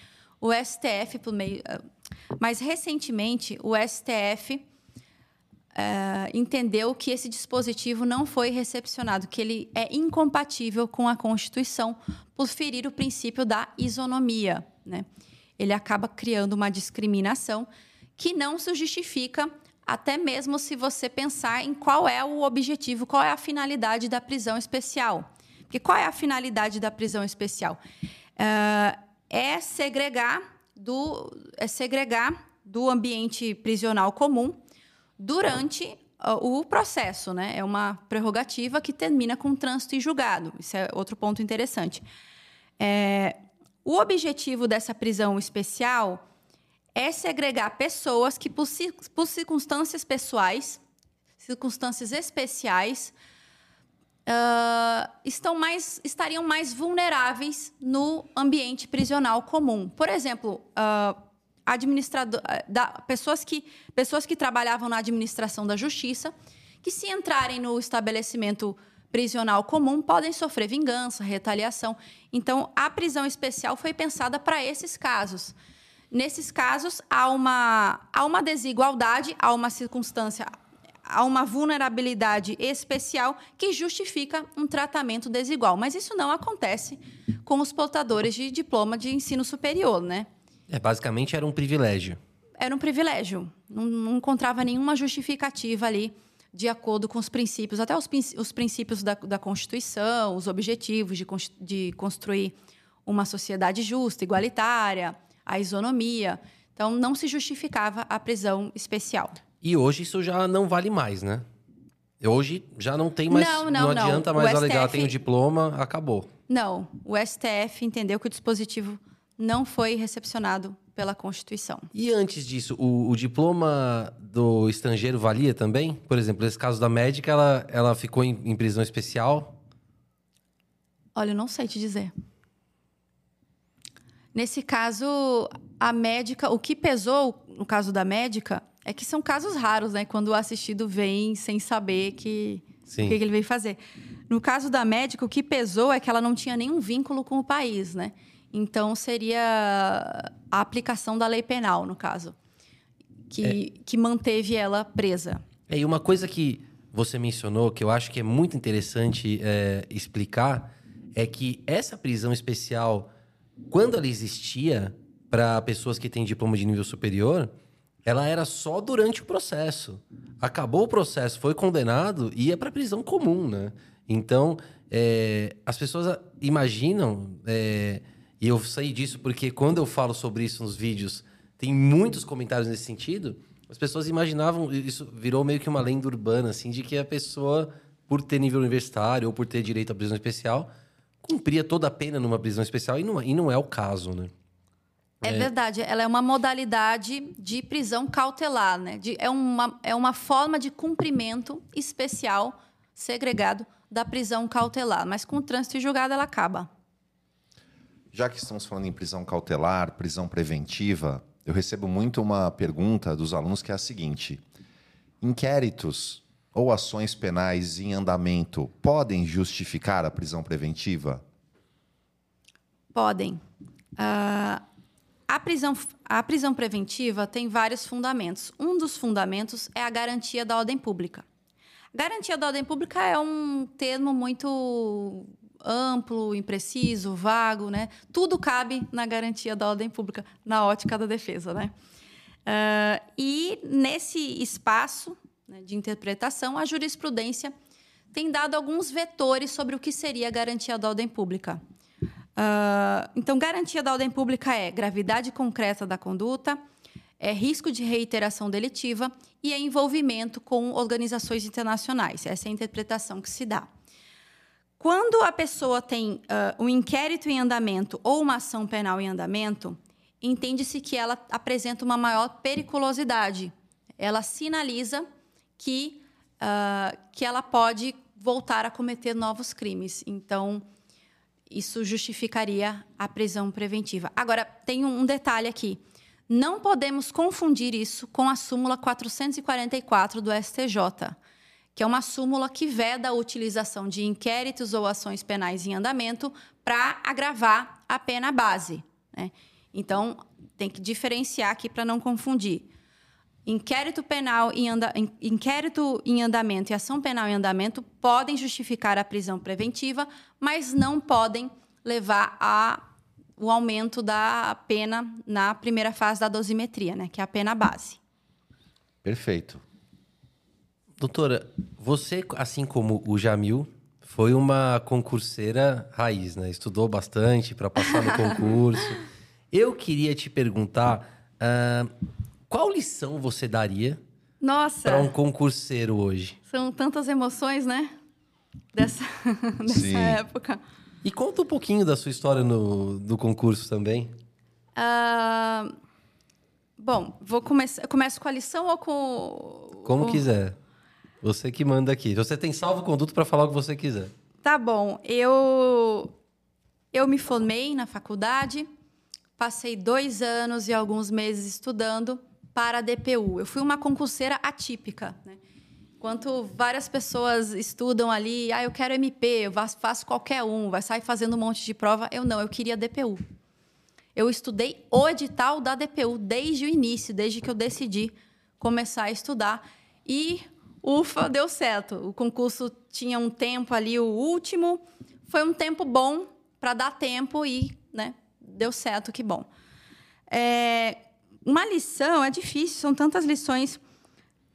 o STF por meio, uh, recentemente o STF uh, entendeu que esse dispositivo não foi recepcionado, que ele é incompatível com a Constituição por ferir o princípio da isonomia, né? ele acaba criando uma discriminação que não se justifica, até mesmo se você pensar em qual é o objetivo, qual é a finalidade da prisão especial. Porque qual é a finalidade da prisão especial? Uh, é segregar do, é segregar do ambiente prisional comum durante o processo, né? É uma prerrogativa que termina com trânsito e julgado. Isso é outro ponto interessante. É, o objetivo dessa prisão especial é segregar pessoas que, por, por circunstâncias pessoais, circunstâncias especiais, uh, estão mais, estariam mais vulneráveis no ambiente prisional comum. Por exemplo, uh, administrador, da, pessoas, que, pessoas que trabalhavam na administração da justiça, que se entrarem no estabelecimento prisional comum podem sofrer vingança, retaliação. Então, a prisão especial foi pensada para esses casos. Nesses casos, há uma, há uma desigualdade, há uma circunstância, há uma vulnerabilidade especial que justifica um tratamento desigual. Mas isso não acontece com os portadores de diploma de ensino superior, né? É, basicamente era um privilégio. Era um privilégio. Não, não encontrava nenhuma justificativa ali de acordo com os princípios, até os, os princípios da, da, Constituição, os objetivos de, de construir uma sociedade justa, igualitária, a isonomia. Então, não se justificava a prisão especial. E hoje isso já não vale mais, né? Hoje já não tem mais. Não, não, não adianta não. mais, olha, STF... tem o diploma, acabou. Não. O STF entendeu que o dispositivo não foi recepcionado pela Constituição. E antes disso, o, o, diploma do estrangeiro valia também? Por exemplo, nesse caso da médica, ela, ela ficou em, em prisão especial? Olha, eu não sei te dizer. Nesse caso, a médica, o que pesou no caso da médica é que são casos raros, né? Quando o assistido vem sem saber que, o que, que ele veio fazer. No caso da médica, o que pesou é que ela não tinha nenhum vínculo com o país, né? Então, seria a aplicação da lei penal, no caso, que, é. que manteve ela presa. É, e uma coisa que você mencionou, que eu acho que é muito interessante é, explicar, é que essa prisão especial, quando ela existia para pessoas que têm diploma de nível superior, ela era só durante o processo. Acabou o processo, foi condenado, ia para prisão comum, né? Então, é, as pessoas imaginam é, e eu sei disso porque quando eu falo sobre isso nos vídeos, tem muitos comentários nesse sentido. As pessoas imaginavam, isso virou meio que uma lenda urbana, assim, de que a pessoa, por ter nível universitário ou por ter direito à prisão especial, cumpria toda a pena numa prisão especial, e não, e não é o caso, né? É, é, verdade, ela é uma modalidade de prisão cautelar, né? De, é, uma, é uma forma de cumprimento especial, segregado, da prisão cautelar. Mas com o trânsito julgado, ela acaba. Já que estamos falando em prisão cautelar, prisão preventiva, eu recebo muito uma pergunta dos alunos que é a seguinte: inquéritos ou ações penais em andamento podem justificar a prisão preventiva? Podem. Uh, a, prisão, a prisão preventiva tem vários fundamentos. Um dos fundamentos é a garantia da ordem pública. Garantia da ordem pública é um termo muito amplo, impreciso, vago, né? Tudo cabe na garantia da ordem pública, na ótica da defesa, né? Uh, e nesse espaço né, de interpretação, a jurisprudência tem dado alguns vetores sobre o que seria a garantia da ordem pública. Uh, então, garantia da ordem pública é gravidade concreta da conduta, é risco de reiteração delitiva e é envolvimento com organizações internacionais. Essa é a interpretação que se dá. Quando a pessoa tem uh, um inquérito em andamento ou uma ação penal em andamento, entende-se que ela apresenta uma maior periculosidade. Ela sinaliza que, uh, que ela pode voltar a cometer novos crimes. Então, isso justificaria a prisão preventiva. Agora, tem um detalhe aqui. Não podemos confundir isso com a súmula 444 do STJ, que é uma súmula que veda a utilização de inquéritos ou ações penais em andamento para agravar a pena base. Né? Então, tem que diferenciar aqui para não confundir. Inquérito penal em, anda... inquérito em andamento e ação penal em andamento podem justificar a prisão preventiva, mas não podem levar a o aumento da pena na primeira fase da dosimetria, né, que é a pena base. Perfeito. Doutora, você, assim como o Jamil, foi uma concurseira raiz, né? Estudou bastante para passar no concurso. Eu queria te perguntar uh, qual lição você daria para um concurseiro hoje? São tantas emoções, né? Dessa, dessa época. E conta um pouquinho da sua história no, do concurso também. Uh, bom, vou começar. Começo com a lição ou com. Como quiser. Você que manda aqui. Você tem salvo conduto para falar o que você quiser. Tá bom. Eu eu me formei na faculdade, passei dois anos e alguns meses estudando para a DPU. Eu fui uma concurseira atípica, né? Enquanto várias pessoas estudam ali, ah, eu quero MP, eu faço qualquer um, vai sair fazendo um monte de prova. Eu não, eu queria DPU. Eu estudei o edital da DPU desde o início, desde que eu decidi começar a estudar. E, ufa, deu certo. O concurso tinha um tempo ali, o último. Foi um tempo bom para dar tempo e né, deu certo, que bom. É, uma lição é difícil, são tantas lições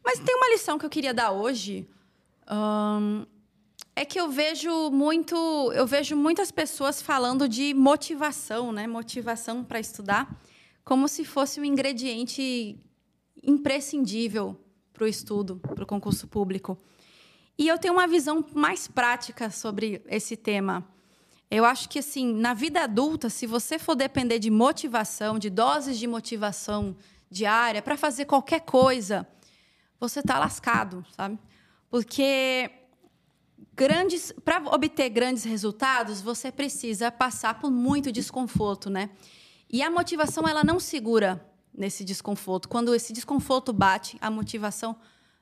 mas tem uma lição que eu queria dar hoje. É que eu vejo muito, eu vejo muitas pessoas falando de motivação, né? Motivação para estudar, como se fosse um ingrediente imprescindível para o estudo, para o concurso público. E eu tenho uma visão mais prática sobre esse tema. Eu acho que assim, na vida adulta, se você for depender de motivação, de doses de motivação diária para fazer qualquer coisa, você está lascado, sabe? Porque grandes, para obter grandes resultados, você precisa passar por muito desconforto, né? E a motivação ela não segura nesse desconforto. Quando esse desconforto bate, a motivação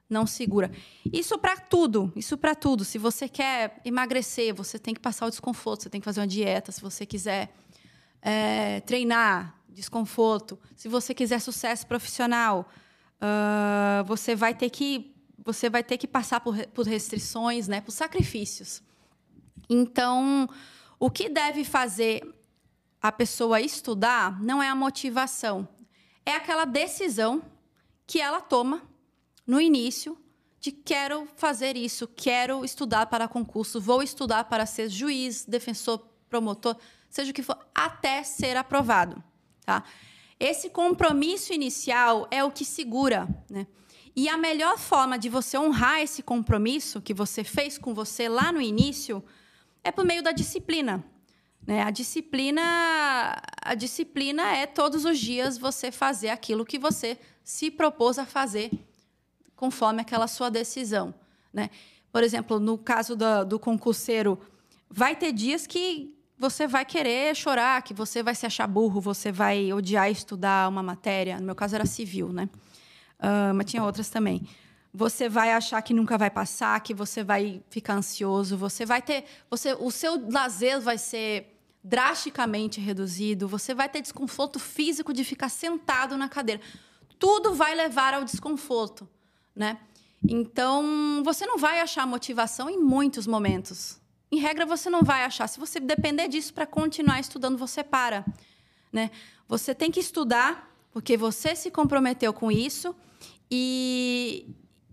não segura. Isso para tudo, isso para tudo. Se você quer emagrecer, você tem que passar o desconforto, você tem que fazer uma dieta. Se você quiser é, treinar, desconforto. Se você quiser sucesso profissional, uh, você vai ter que você vai ter que passar por, por restrições, né, por sacrifícios. Então, o que deve fazer a pessoa estudar não é a motivação, é aquela decisão que ela toma no início de quero fazer isso, quero estudar para concurso, vou estudar para ser juiz, defensor, promotor, seja o que for, até ser aprovado, tá? Esse compromisso inicial é o que segura, né? E a melhor forma de você honrar esse compromisso que você fez com você lá no início é por meio da disciplina. Né? A disciplina, a disciplina é todos os dias você fazer aquilo que você se propôs a fazer conforme aquela sua decisão. Né? Por exemplo, no caso do, do concurseiro, vai ter dias que você vai querer chorar, que você vai se achar burro, você vai odiar estudar uma matéria. No meu caso era civil, né? Uh, mas tinha outras também. Você vai achar que nunca vai passar, que você vai ficar ansioso, você vai ter, você, o seu lazer vai ser drasticamente reduzido, você vai ter desconforto físico de ficar sentado na cadeira. Tudo vai levar ao desconforto, né? Então, você não vai achar motivação em muitos momentos em regra, você não vai achar. Se você depender disso para continuar estudando, você para. Né? Você tem que estudar porque você se comprometeu com isso e,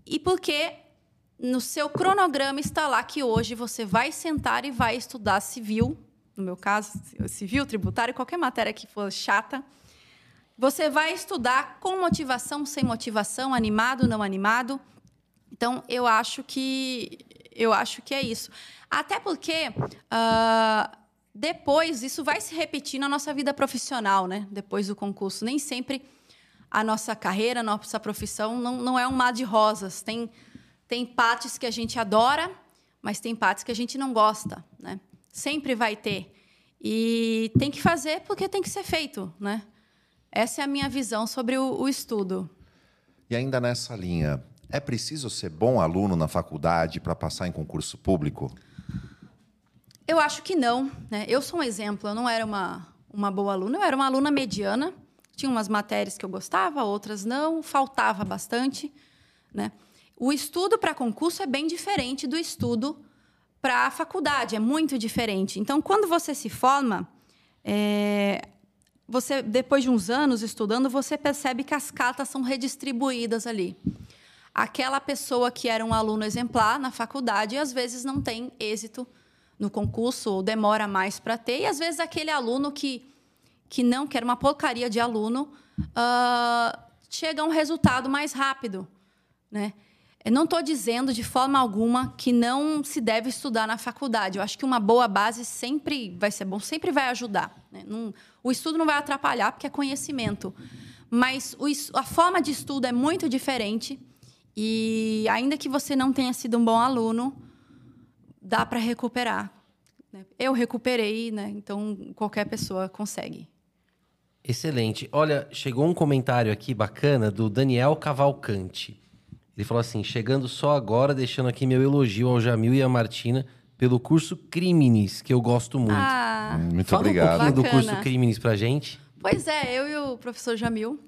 e porque no seu cronograma está lá que hoje você vai sentar e vai estudar civil, no meu caso, civil, tributário, qualquer matéria que for chata. Você vai estudar com motivação, sem motivação, animado, não animado. Então, eu acho que eu acho que é isso. Até porque uh, depois isso vai se repetir na nossa vida profissional, né? Depois do concurso. Nem sempre a nossa carreira, a nossa profissão não, não é um mar de rosas. Tem, tem partes que a gente adora, mas tem partes que a gente não gosta, né? Sempre vai ter. E tem que fazer porque tem que ser feito, né? Essa é a minha visão sobre o, o estudo. E ainda nessa linha, é preciso ser bom aluno na faculdade para passar em concurso público? Eu acho que não. Né? Eu sou um exemplo, eu não era uma, uma boa aluna, eu era uma aluna mediana. Tinha umas matérias que eu gostava, outras não, faltava bastante. Né? O estudo para concurso é bem diferente do estudo para a faculdade, é muito diferente. Então, quando você se forma, é, você depois de uns anos estudando, você percebe que as cartas são redistribuídas ali. Aquela pessoa que era um aluno exemplar na faculdade, às vezes não tem êxito no concurso ou demora mais para ter, e às vezes aquele aluno que, que não quer uma porcaria de aluno uh, chega a um resultado mais rápido, né? Eu não estou dizendo de forma alguma que não se deve estudar na faculdade. Eu acho que uma boa base sempre vai ser bom, sempre vai ajudar. Né? Não, o estudo não vai atrapalhar, porque é conhecimento. Mas o, a forma de estudo é muito diferente. E ainda que você não tenha sido um bom aluno, dá para recuperar. Né? Eu recuperei, né? então qualquer pessoa consegue. Excelente. Olha, chegou um comentário aqui bacana do Daniel Cavalcante. Ele falou assim: chegando só agora, deixando aqui meu elogio ao Jamil e à Martina pelo curso Crimes, que eu gosto muito. Ah, Muito Fala obrigado. um pouquinho do curso Crimes pra gente. Pois é, eu e o professor Jamil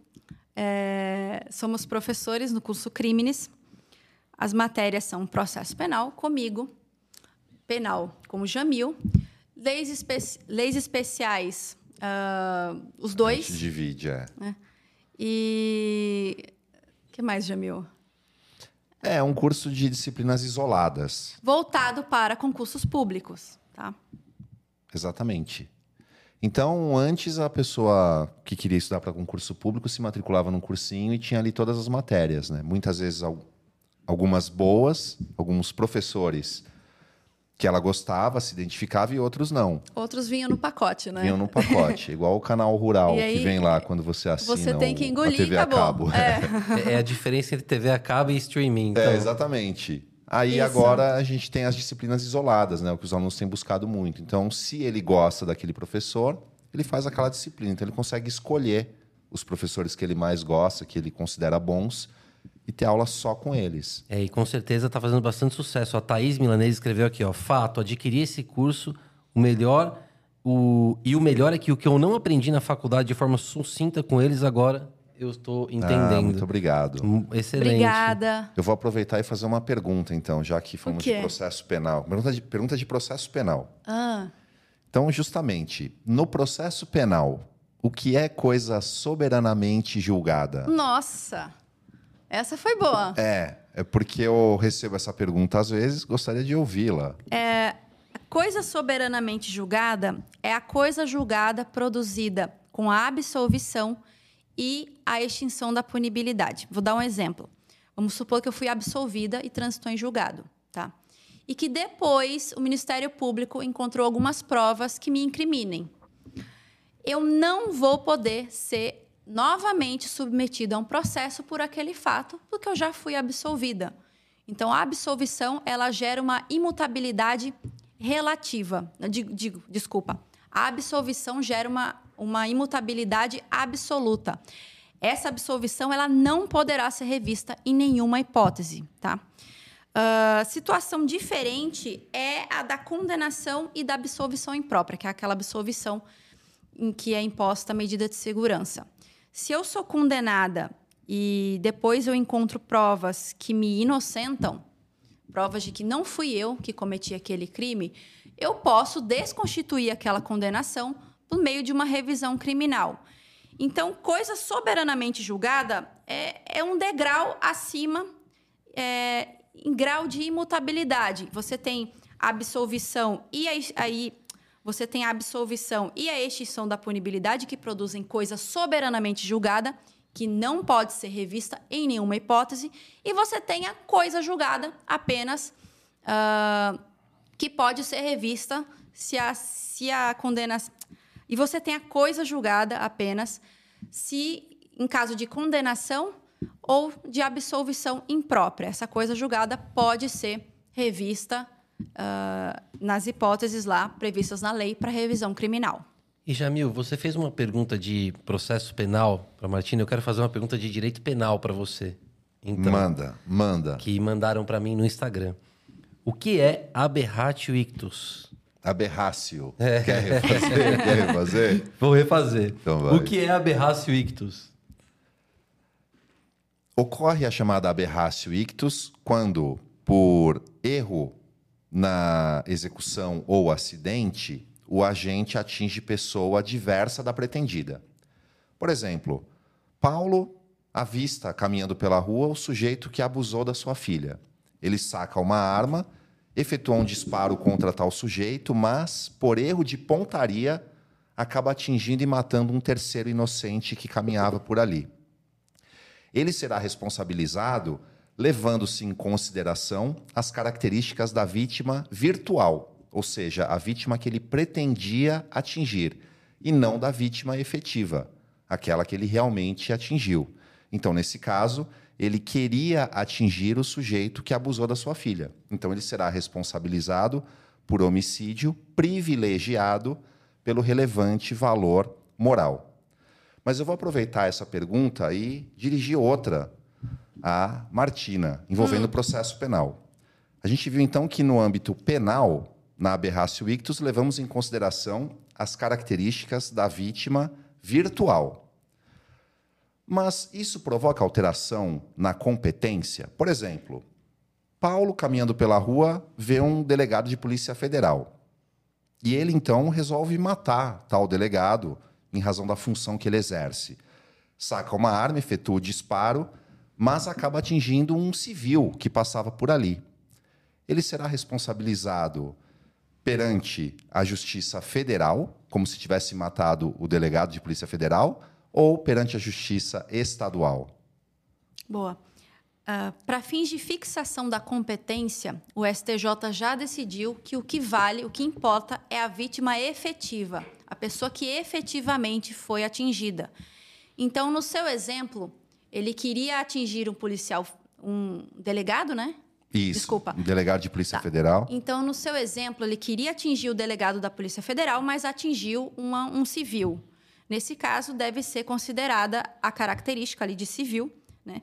é, somos professores no curso Crimes. As matérias são processo penal comigo, penal como Jamil, leis, espe- leis especiais, ah, os A dois. gente divide, é. E. O que mais, Jamil? É um curso de disciplinas isoladas. Voltado para concursos públicos, tá? Exatamente. Então, antes a pessoa que queria estudar para concurso público se matriculava num cursinho e tinha ali todas as matérias, né? Muitas vezes al- algumas boas, alguns professores que ela gostava, se identificava e outros não. Outros vinham no pacote, né? Vinham no pacote, igual o canal rural aí, que vem lá quando você assina Você tem que o- engolir a TV e a acabou. cabo. É. É a diferença entre TV a cabo e streaming. Então, É, exatamente. Aí Isso. agora a gente tem as disciplinas isoladas, né? O que os alunos têm buscado muito. Então, se ele gosta daquele professor, ele faz aquela disciplina. Então, ele consegue escolher os professores que ele mais gosta, que ele considera bons, e ter aula só com eles. É, e com certeza tá fazendo bastante sucesso. A Thaís Milanese escreveu aqui, ó. Fato, adquiri esse curso, o melhor. O... E o melhor é que o que eu não aprendi na faculdade de forma sucinta com eles, agora eu estou Ah, entendendo. muito obrigado. Hum, Excelente. Obrigada. Eu vou aproveitar e fazer uma pergunta, então, já que falamos de processo penal. Pergunta de, pergunta de processo penal. Ah, Então, justamente, no processo penal, o que é coisa soberanamente julgada? nossa. Essa foi boa. É, é porque eu recebo essa pergunta às vezes, gostaria de ouvi-la. A coisa soberanamente julgada é a coisa julgada produzida com a absolvição e a extinção da punibilidade. Vou dar um exemplo. Vamos supor que eu fui absolvida e transitou em julgado, tá? E que depois o Ministério Público encontrou algumas provas que me incriminem. Eu não vou poder ser novamente submetida a um processo por aquele fato, porque eu já fui absolvida. Então, a absolvição ela gera uma imutabilidade relativa. Digo, digo, desculpa. A absolvição gera uma, uma imutabilidade absoluta. Essa absolvição ela não poderá ser revista em nenhuma hipótese, tá? Ah, situação diferente é a da condenação e da absolvição imprópria, que é aquela absolvição em que é imposta a medida de segurança. Se eu sou condenada e depois eu encontro provas que me inocentam, provas de que não fui eu que cometi aquele crime, eu posso desconstituir aquela condenação por meio de uma revisão criminal. Então, coisa soberanamente julgada é, é um degrau acima, é, em grau de imutabilidade. Você tem a absolvição e aí você tem a absolvição e a extinção da punibilidade que produzem coisa soberanamente julgada que não pode ser revista em nenhuma hipótese, e você tem a coisa julgada apenas ah, que pode ser revista se a, se a condenação. E você tem a coisa julgada apenas se, em caso de condenação ou de absolvição imprópria. Essa coisa julgada pode ser revista ah, nas hipóteses lá previstas na lei para revisão criminal. E Jamil, você fez uma pergunta de processo penal para Martina. Eu quero fazer uma pergunta de direito penal para você. Então, manda, manda. Que mandaram para mim no Instagram. O que é aberratio ictus? Aberrácio. É. Quer refazer? Quer refazer? Vou refazer. Então vai. O que é aberrácio ictus? Ocorre a chamada aberrácio ictus quando, por erro na execução ou acidente, o agente atinge pessoa diversa da pretendida. Por exemplo, Paulo avista caminhando pela rua o sujeito que abusou da sua filha. Ele saca uma arma, efetua um disparo contra tal sujeito, mas, por erro de pontaria, acaba atingindo e matando um terceiro inocente que caminhava por ali ele será responsabilizado levando-se em consideração as características da vítima virtual, ou seja, a vítima que ele pretendia atingir, e não da vítima efetiva, aquela que ele realmente atingiu. Então, nesse caso, ele queria atingir o sujeito que abusou da sua filha. Então, ele será responsabilizado por homicídio privilegiado pelo relevante valor moral. Mas eu vou aproveitar essa pergunta e dirigir outra à Martina, envolvendo o processo penal. A gente viu então que no âmbito penal, na aberratio ictus, levamos em consideração as características da vítima virtual. Mas isso provoca alteração na competência? Por exemplo, Paulo, caminhando pela rua, vê um delegado de Polícia Federal. E ele então resolve matar tal delegado em razão da função que ele exerce. Saca uma arma, efetua o disparo, mas acaba atingindo um civil que passava por ali. Ele será responsabilizado perante a Justiça Federal, como se tivesse matado o delegado de Polícia Federal, ou perante a Justiça Estadual? Boa. Uh, ah, Para fins de fixação da competência, o STJ já decidiu que o que vale, o que importa, é a vítima efetiva, a pessoa que efetivamente foi atingida. Então, no seu exemplo, ele queria atingir um policial, um delegado, né? Isso. Desculpa. Um delegado de Polícia tá. Federal. Então, no seu exemplo, ele queria atingir o delegado da Polícia Federal, mas atingiu uma, um civil. Nesse caso, deve ser considerada a característica ali de civil, né?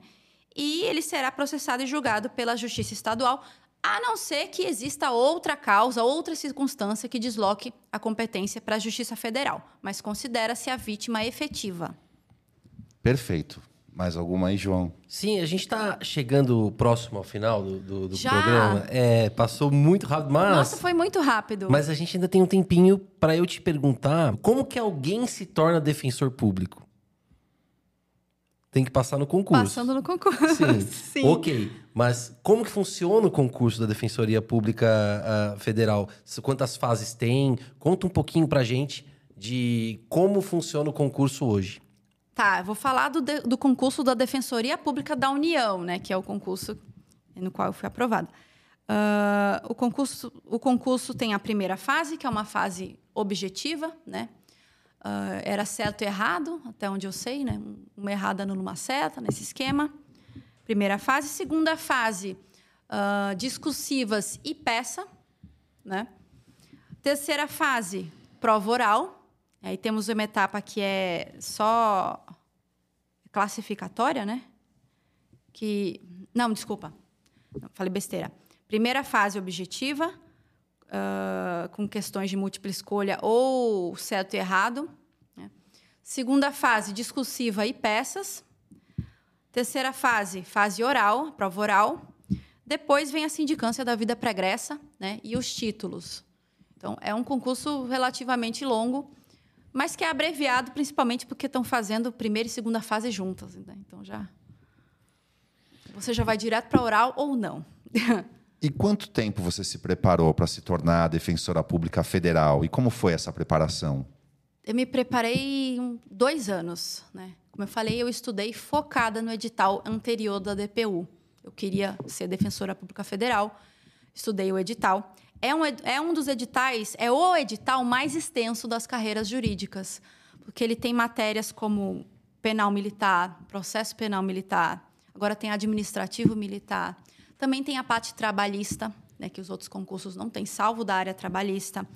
E ele será processado e julgado pela Justiça Estadual, a não ser que exista outra causa, outra circunstância que desloque a competência para a Justiça Federal, mas considera-se a vítima efetiva. Perfeito. Mais alguma aí, João? Sim, a gente está chegando próximo ao final do, do, do programa. É, passou muito rápido, mas... Nossa, foi muito rápido. Mas a gente ainda tem um tempinho para eu te perguntar como que alguém se torna defensor público? tem que passar no concurso. Passando no concurso. Sim. Sim. Ok. Mas como que funciona o concurso da Defensoria Pública uh, Federal? Quantas fases tem? Conta um pouquinho pra gente de como funciona o concurso hoje. Tá, vou falar do, do concurso da Defensoria Pública da União, né? Que é o concurso no qual eu fui aprovada. Uh, o, concurso, o concurso tem a primeira fase, que é uma fase objetiva, né? Uh, era certo e errado, até onde eu sei, né? Uma errada numa certa, nesse esquema. Primeira fase. Segunda fase, uh, discursivas e peça, né? Terceira fase, prova oral. Aí temos uma etapa que é só classificatória, né? Que não, desculpa, falei besteira. Primeira fase objetiva, uh, com questões de múltipla escolha ou certo e errado. Né? Segunda fase, discursiva e peças. Terceira fase, fase oral, prova oral. Depois vem a sindicância da vida pregressa né? e os títulos. Então, é um concurso relativamente longo, mas que é abreviado principalmente porque estão fazendo primeira e segunda fase juntas. Né? Então, já. Você já vai direto para oral ou não. E quanto tempo você se preparou para se tornar defensora pública federal? E como foi essa preparação? Eu me preparei dois anos, né? Como eu falei, eu estudei focada no edital anterior da DPU. Eu queria ser defensora pública federal, estudei o edital. É um, é um dos editais, é o edital mais extenso das carreiras jurídicas, porque ele tem matérias como penal militar, processo penal militar, agora tem administrativo militar, também tem a parte trabalhista, né, que os outros concursos não têm, salvo da área trabalhista.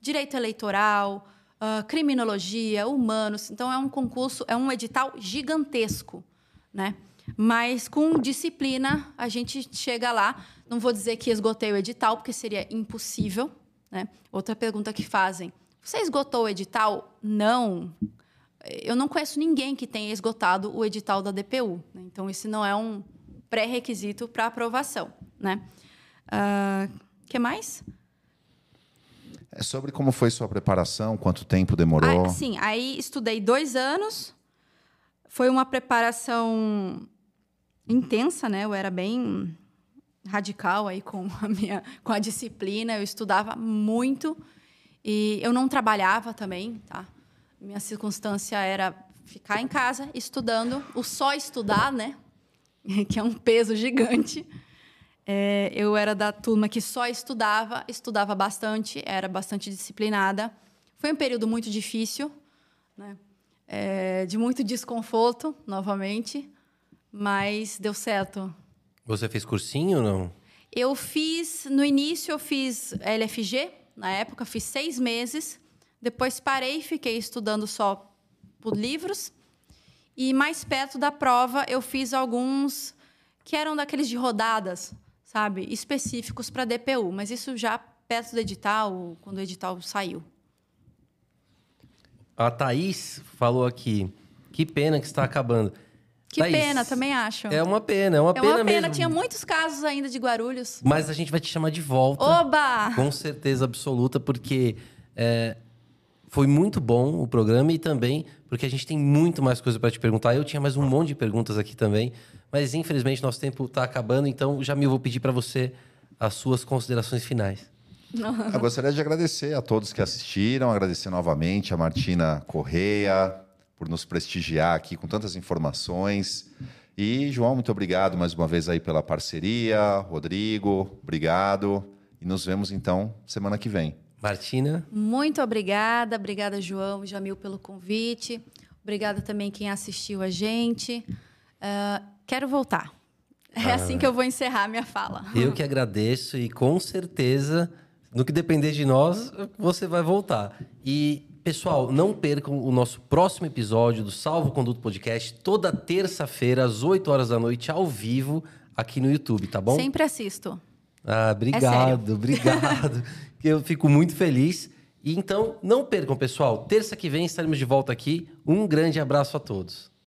Direito eleitoral, uh, criminologia, humanos. Então é um concurso, é um edital gigantesco, né? Mas com disciplina a gente chega lá. Não vou dizer que esgotei o edital, porque seria impossível. Né? Outra pergunta que fazem: você esgotou o edital? Não. Eu não conheço ninguém que tenha esgotado o edital da DPU. Né? Então, esse não é um pré-requisito para aprovação. Né? Uh, que mais? É sobre como foi sua preparação, quanto tempo demorou? Ah, sim, aí estudei dois anos. Foi uma preparação intensa, né? Eu era bem radical aí com a minha com a disciplina, eu estudava muito e eu não trabalhava também, tá? Minha circunstância era ficar em casa estudando, o só estudar, né? que é um peso gigante. É, eu era da turma que só estudava, estudava bastante, era bastante disciplinada. Foi um período muito difícil, né? É, de muito desconforto, novamente, mas deu certo. Você fez cursinho ou não? Eu fiz, no início eu fiz LFG, na época fiz seis meses, depois parei e fiquei estudando só por livros. E mais perto da prova eu fiz alguns que eram daqueles de rodadas, sabe, específicos para DPU, mas isso já perto do edital, quando o edital saiu. A Thaís falou aqui, que pena que está acabando. Que Thaís, pena, também acho. É uma pena, é uma pena mesmo. É uma pena, tinha muitos casos ainda de Guarulhos. Mas a gente vai te chamar de volta. Oba! Com certeza absoluta, porque é, foi muito bom o programa e também porque a gente tem muito mais coisa para te perguntar. Eu tinha mais um monte de perguntas aqui também, mas infelizmente nosso tempo está acabando, então, Jamil, vou pedir para você as suas considerações finais. Eu gostaria de agradecer a todos que assistiram, agradecer novamente a Martina Correia por nos prestigiar aqui com tantas informações. E, João, muito obrigado mais uma vez aí pela parceria. Rodrigo, obrigado. E nos vemos então semana que vem. Martina? Muito obrigada. Obrigada, João e Jamil, pelo convite. Obrigada também quem assistiu a gente. Uh, quero voltar. É ah. assim que eu vou encerrar minha fala. Eu que agradeço e com certeza, no que depender de nós, você vai voltar. E, pessoal, não percam o nosso próximo episódio do Salvo Conduto Podcast, toda terça-feira, às 8 horas da noite, ao vivo, aqui no YouTube, tá bom? Sempre assisto. Ah, obrigado, é obrigado. Eu fico muito feliz. E então, não percam, pessoal. Terça que vem estaremos de volta aqui. Um grande abraço a todos.